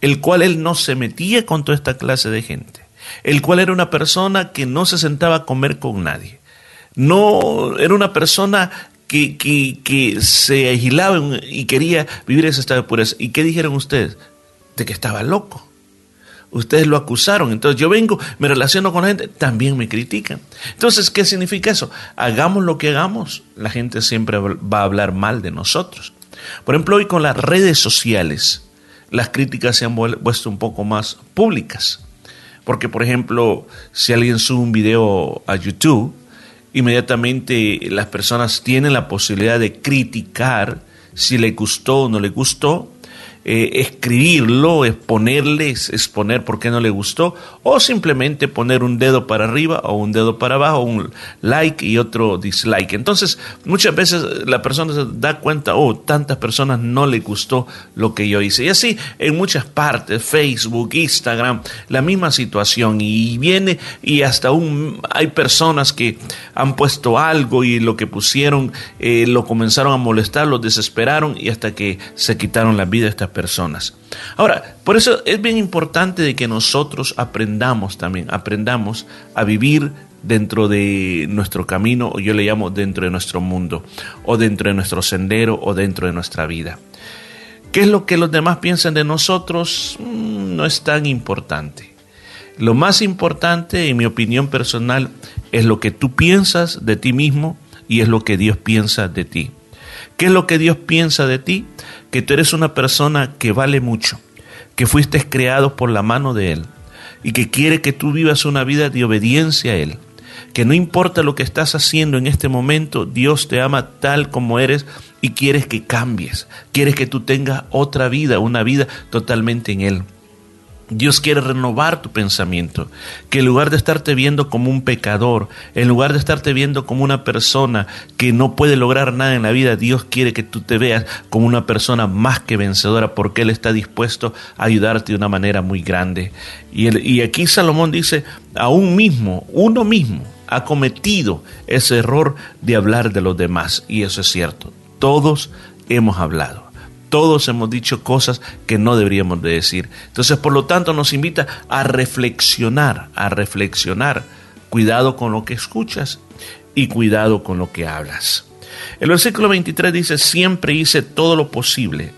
el cual él no se metía con toda esta clase de gente, el cual era una persona que no se sentaba a comer con nadie, no era una persona que, que, se agilaba y quería vivir ese estado de pureza. ¿Y qué dijeron ustedes? De que estaba loco. Ustedes lo acusaron. Entonces yo vengo, me relaciono con la gente, también me critican. Entonces, ¿qué significa eso? Hagamos lo que hagamos, la gente siempre va a hablar mal de nosotros. Por ejemplo, hoy con las redes sociales, las críticas se han vuelto un poco más públicas. Porque, por ejemplo, si alguien sube un video a YouTube, inmediatamente las personas tienen la posibilidad de criticar si le gustó o no le gustó, eh, escribirlo, exponerles, exponer por qué no le gustó, o simplemente poner un dedo para arriba o un dedo para abajo, un like y otro dislike. Entonces, muchas veces la persona se da cuenta, oh, tantas personas no le gustó lo que yo hice. Y así, en muchas partes, Facebook, Instagram, la misma situación. Y viene y hasta aún hay personas que han puesto algo y lo que pusieron eh, lo comenzaron a molestar, los desesperaron y hasta que se quitaron la vida estas personas. Ahora, por eso es bien importante de que nosotros aprendamos también, aprendamos a vivir dentro de nuestro camino, o yo le llamo dentro de nuestro mundo, o dentro de nuestro sendero, o dentro de nuestra vida. ¿Qué es lo que los demás piensan de nosotros? Mm, no es tan importante. Lo más importante, en mi opinión personal, es lo que tú piensas de ti mismo y es lo que Dios piensa de ti. ¿Qué es lo que Dios piensa de ti? Que tú eres una persona que vale mucho, que fuiste creado por la mano de Él y que quiere que tú vivas una vida de obediencia a Él. Que no importa lo que estás haciendo en este momento, Dios te ama tal como eres y quieres que cambies, quieres que tú tengas otra vida, una vida totalmente en Él. Dios quiere renovar tu pensamiento, que en lugar de estarte viendo como un pecador, en lugar de estarte viendo como una persona que no puede lograr nada en la vida, Dios quiere que tú te veas como una persona más que vencedora porque Él está dispuesto a ayudarte de una manera muy grande. Y, aquí Salomón dice, aún mismo, uno mismo ha cometido ese error de hablar de los demás. Y eso es cierto, todos hemos hablado. Todos hemos dicho cosas que no deberíamos de decir. Entonces, por lo tanto, nos invita a reflexionar, a reflexionar. Cuidado con lo que escuchas y cuidado con lo que hablas. El versículo 23 dice, siempre hice todo lo posible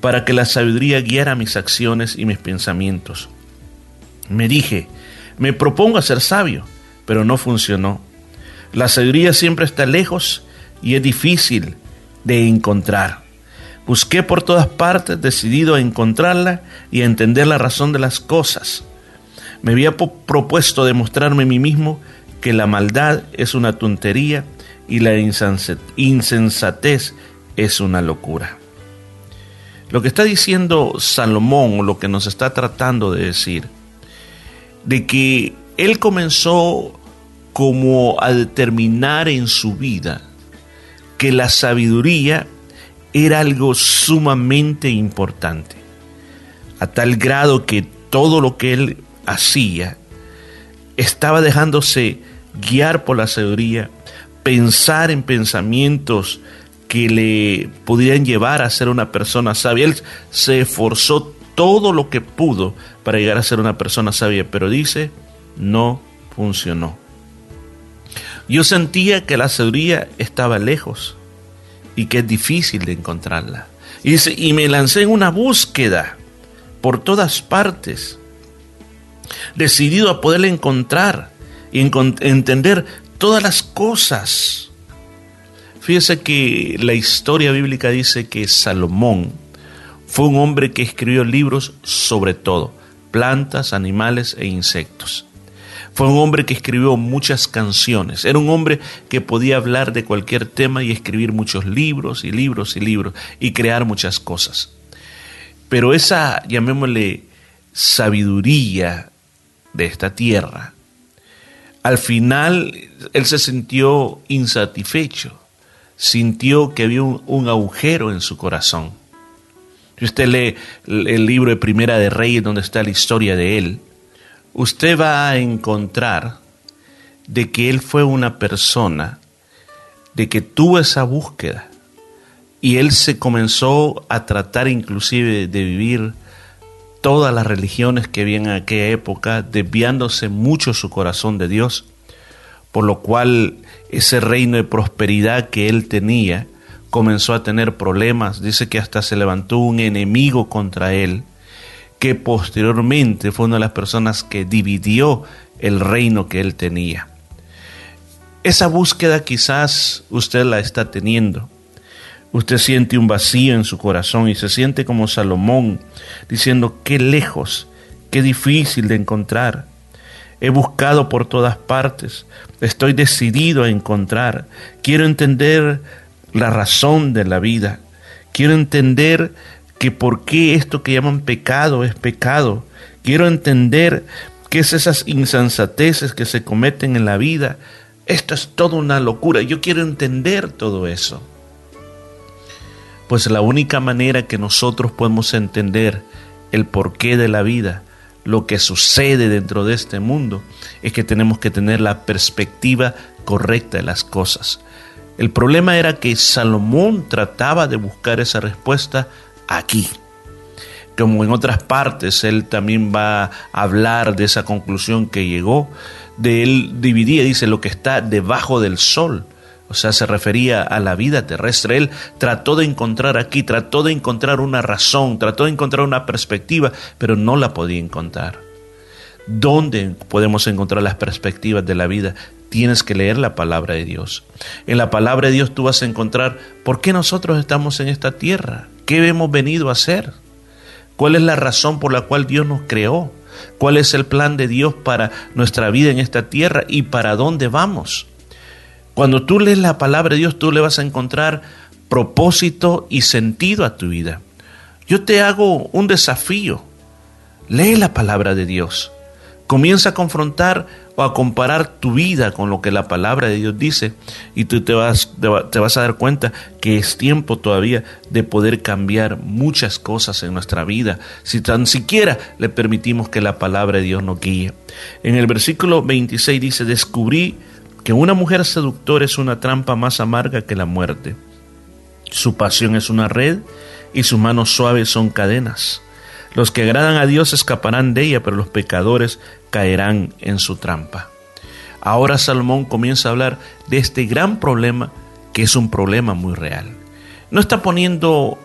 para que la sabiduría guiara mis acciones y mis pensamientos. Me dije, me propongo a ser sabio, pero no funcionó. La sabiduría siempre está lejos y es difícil de encontrar. Busqué por todas partes, decidido a encontrarla y a entender la razón de las cosas. Me había propuesto demostrarme a mí mismo que la maldad es una tontería y la insensatez es una locura. Lo que está diciendo Salomón, o lo que nos está tratando de decir, de que él comenzó como a determinar en su vida que la sabiduría era algo sumamente importante, a tal grado que todo lo que él hacía estaba dejándose guiar por la sabiduría, pensar en pensamientos que le pudieran llevar a ser una persona sabia. Él se esforzó todo lo que pudo para llegar a ser una persona sabia, pero dice, no funcionó. Yo sentía que la sabiduría estaba lejos y que es difícil de encontrarla. Y, y me lancé en una búsqueda por todas partes, decidido a poderla encontrar y entender todas las cosas. Fíjese que la historia bíblica dice que Salomón fue un hombre que escribió libros sobre todo, plantas, animales e insectos. Fue un hombre que escribió muchas canciones. Era un hombre que podía hablar de cualquier tema y escribir muchos libros y libros y libros y crear muchas cosas. Pero esa, llamémosle, sabiduría de esta tierra, al final él se sintió insatisfecho, sintió que había un, agujero en su corazón. Si usted lee el libro de Primera de Reyes, donde está la historia de él, usted va a encontrar de que él fue una persona, de que tuvo esa búsqueda y él se comenzó a tratar inclusive de vivir todas las religiones que había en aquella época, desviándose mucho su corazón de Dios, por lo cual ese reino de prosperidad que él tenía comenzó a tener problemas, dice que hasta se levantó un enemigo contra él, que posteriormente fue una de las personas que dividió el reino que él tenía. Esa búsqueda quizás usted la está teniendo. Usted siente un vacío en su corazón y se siente como Salomón, diciendo, qué lejos, qué difícil de encontrar. He buscado por todas partes, estoy decidido a encontrar, quiero entender la razón de la vida, quiero entender que por qué esto que llaman pecado es pecado. Quiero entender qué es esas insensateces que se cometen en la vida. Esto es toda una locura. Yo quiero entender todo eso. Pues la única manera que nosotros podemos entender el porqué de la vida, lo que sucede dentro de este mundo, es que tenemos que tener la perspectiva correcta de las cosas. El problema era que Salomón trataba de buscar esa respuesta aquí. Como en otras partes, él también va a hablar de esa conclusión que llegó, de él dividía, dice, lo que está debajo del sol. O sea, se refería a la vida terrestre. Él trató de encontrar aquí, trató de encontrar una razón, trató de encontrar una perspectiva, pero no la podía encontrar. ¿Dónde podemos encontrar las perspectivas de la vida? Tienes que leer la palabra de Dios. En la palabra de Dios tú vas a encontrar por qué nosotros estamos en esta tierra, qué hemos venido a hacer, cuál es la razón por la cual Dios nos creó, cuál es el plan de Dios para nuestra vida en esta tierra y para dónde vamos. Cuando tú lees la palabra de Dios, tú le vas a encontrar propósito y sentido a tu vida. Yo te hago un desafío. Lee la palabra de Dios. Comienza a confrontar o a comparar tu vida con lo que la palabra de Dios dice y tú te vas, te vas a dar cuenta que es tiempo todavía de poder cambiar muchas cosas en nuestra vida si tan siquiera le permitimos que la palabra de Dios nos guíe. En el versículo 26 dice, descubrí que una mujer seductora es una trampa más amarga que la muerte. Su pasión es una red y sus manos suaves son cadenas. Los que agradan a Dios escaparán de ella, pero los pecadores caerán en su trampa. Ahora Salomón comienza a hablar de este gran problema que es un problema muy real. No está poniendo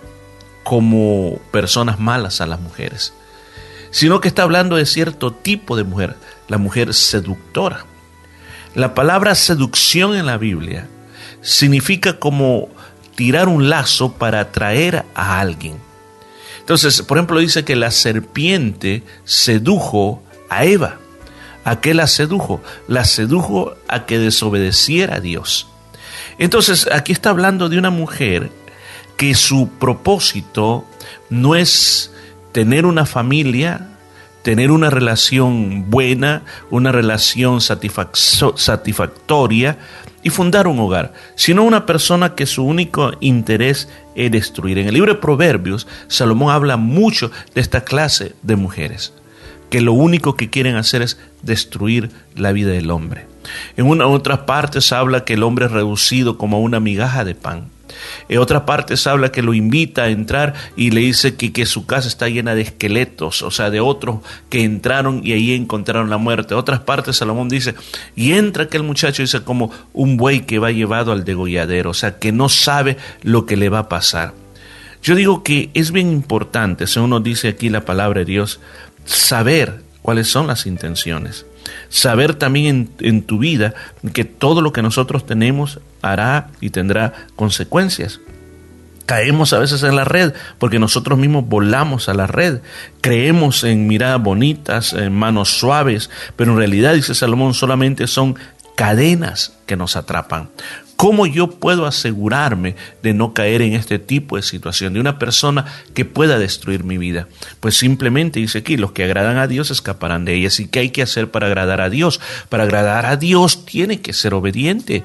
como personas malas a las mujeres, sino que está hablando de cierto tipo de mujer, la mujer seductora. La palabra seducción en la Biblia significa como tirar un lazo para atraer a alguien. Entonces, por ejemplo, dice que la serpiente sedujo a Eva. ¿A qué la sedujo? La sedujo a que desobedeciera a Dios. Entonces, aquí está hablando de una mujer que su propósito no es tener una familia, tener una relación buena, una relación satisfactoria, y fundar un hogar, sino una persona que su único interés es destruir. En el libro de Proverbios, Salomón habla mucho de esta clase de mujeres, que lo único que quieren hacer es destruir la vida del hombre. En una otra parte habla que el hombre es reducido como una migaja de pan. En otra parte se habla que lo invita a entrar y le dice que, que, su casa está llena de esqueletos, o sea, de otros que entraron y ahí encontraron la muerte. Otras partes Salomón dice, y entra aquel muchacho, dice, como un buey que va llevado al degolladero, o sea, que no sabe lo que le va a pasar. Yo digo que es bien importante, según nos dice aquí la palabra de Dios, saber cuáles son las intenciones. Saber también en, tu vida que todo lo que nosotros tenemos hará y tendrá consecuencias. Caemos a veces en la red porque nosotros mismos volamos a la red. Creemos en miradas bonitas, en manos suaves, pero en realidad, dice Salomón, solamente son cadenas que nos atrapan. ¿Cómo yo puedo asegurarme de no caer en este tipo de situación, de una persona que pueda destruir mi vida? Pues simplemente dice aquí, los que agradan a Dios escaparán de ellas. ¿Y qué hay que hacer para agradar a Dios? Para agradar a Dios tiene que ser obediente.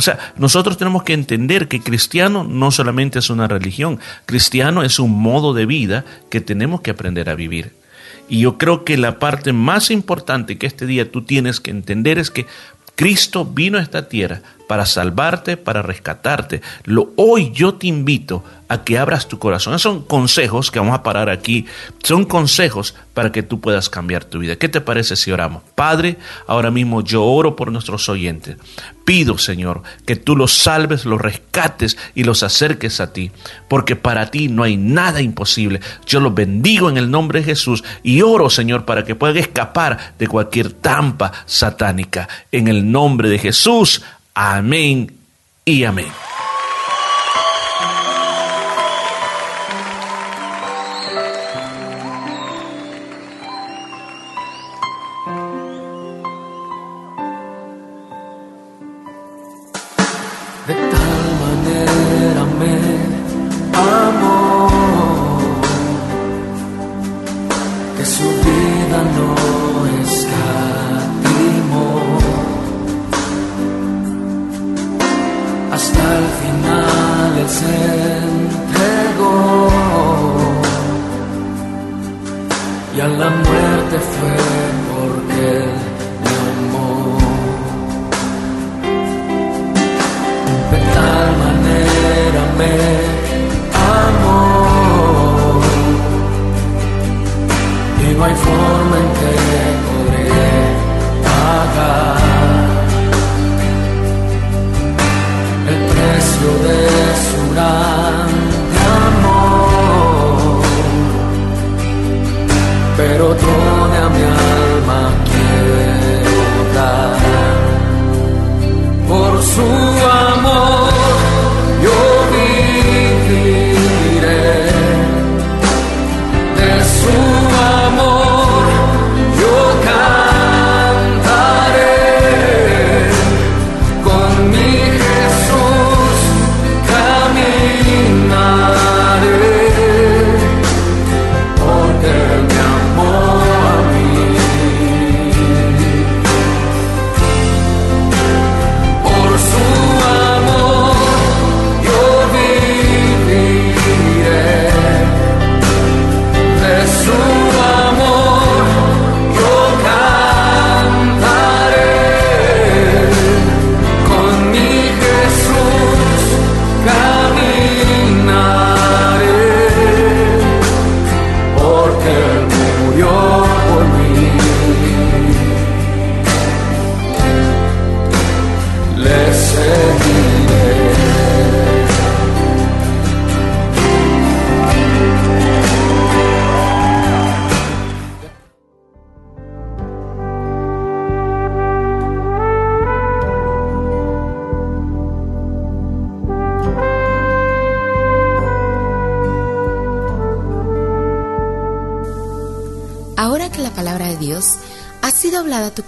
O sea, nosotros tenemos que entender que cristiano no solamente es una religión, cristiano es un modo de vida que tenemos que aprender a vivir. Y yo creo que la parte más importante que este día tú tienes que entender es que Cristo vino a esta tierra para salvarte, para rescatarte. Lo, hoy yo te invito a que abras tu corazón. Son consejos que vamos a parar aquí. Son consejos para que tú puedas cambiar tu vida. ¿Qué te parece si oramos? Padre, ahora mismo yo oro por nuestros oyentes. Pido, Señor, que tú los salves, los rescates y los acerques a ti, porque para ti no hay nada imposible. Yo los bendigo en el nombre de Jesús y oro, Señor, para que puedan escapar de cualquier trampa satánica. En el nombre de Jesús. Amén y amén.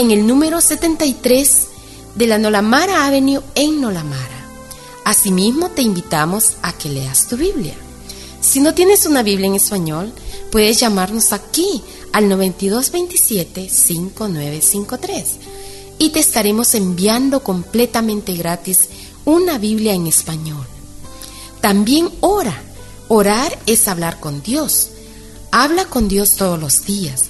en el número 73 de la Nolamara Avenue en Nolamara. Asimismo, te invitamos a que leas tu Biblia. Si no tienes una Biblia en español, puedes llamarnos aquí al 9227-5953 y te estaremos enviando completamente gratis una Biblia en español. También ora. Orar es hablar con Dios. Habla con Dios todos los días.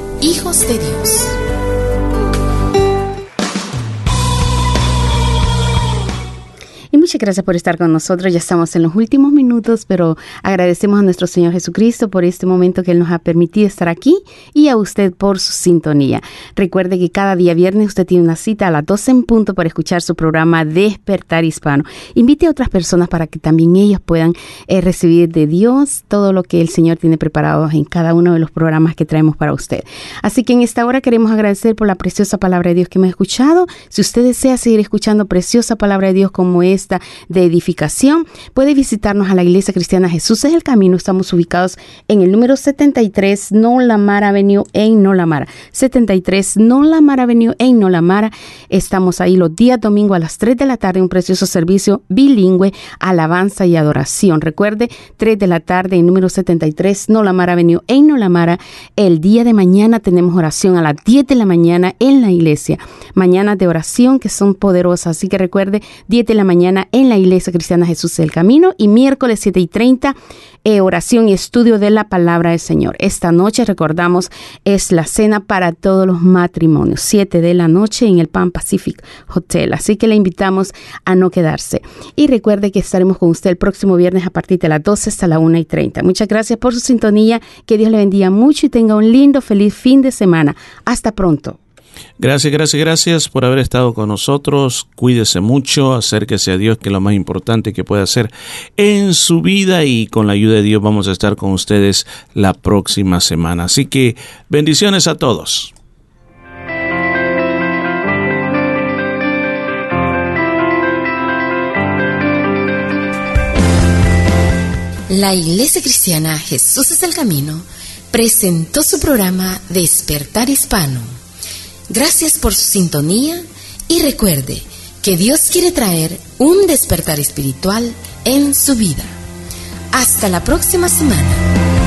hijos de Dios. Muchas gracias por estar con nosotros. Ya estamos en los últimos minutos, pero agradecemos a nuestro Señor Jesucristo por este momento que Él nos ha permitido estar aquí y a usted por su sintonía. Recuerde que cada día viernes usted tiene una cita a las 12 en punto para escuchar su programa Despertar Hispano. Invite a otras personas para que también ellos puedan eh, recibir de Dios todo lo que el Señor tiene preparado en cada uno de los programas que traemos para usted. Así que en esta hora queremos agradecer por la preciosa palabra de Dios que hemos escuchado. Si usted desea seguir escuchando preciosa palabra de Dios como esta, de edificación, puede visitarnos a la Iglesia Cristiana Jesús es el Camino. Estamos ubicados en el número 73 No Lamar Avenue en No Lamara. 73 No Lamar Avenue en No Lamara. Estamos ahí los días domingo a las 3 de la tarde, un precioso servicio bilingüe, alabanza y adoración. Recuerde, 3 de la tarde en número 73 No Lamar Avenue en No Lamara. El día de mañana tenemos oración a las 10 de la mañana en la iglesia. Mañanas de oración que son poderosas. Así que recuerde, 10 de la mañana en la Iglesia Cristiana Jesús del Camino y miércoles 7 y 30 eh, oración y estudio de la palabra del Señor. Esta noche, recordamos, es la cena para todos los matrimonios, 7 de la noche en el Pan Pacific Hotel. Así que le invitamos a no quedarse. Y recuerde que estaremos con usted el próximo viernes a partir de las 12 hasta la 1 y 30. Muchas gracias por su sintonía. Que Dios le bendiga mucho y tenga un lindo, feliz fin de semana. Hasta pronto. Gracias, gracias, gracias por haber estado con nosotros. Cuídese mucho, acérquese a Dios, que es lo más importante que puede hacer en su vida y con la ayuda de Dios vamos a estar con ustedes la próxima semana. Así que bendiciones a todos. La Iglesia Cristiana Jesús es el Camino presentó su programa Despertar Hispano. Gracias por su sintonía y recuerde que Dios quiere traer un despertar espiritual en su vida. Hasta la próxima semana.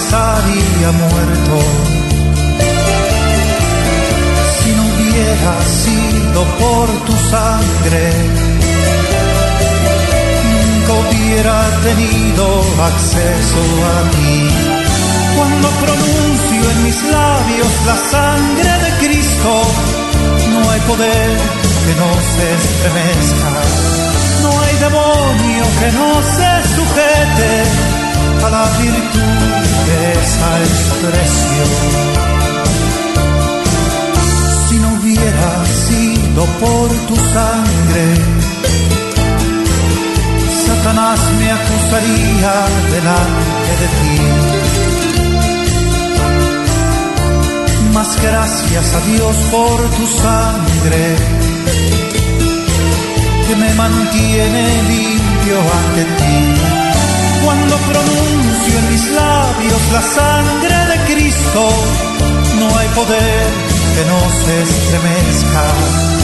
Estaría muerto. Si no hubiera sido por tu sangre, nunca hubiera tenido acceso a ti. Cuando pronuncio en mis labios la sangre de Cristo, no hay poder que no estremezca, no hay demonio que no se sujete a la virtud de esa expresión. Si no hubiera sido por tu sangre, Satanás me acusaría delante de ti. Mas gracias a Dios por tu sangre que me mantiene limpio ante ti. Cuando pronuncio en mis labios la sangre de Cristo, no hay poder que no se estremezca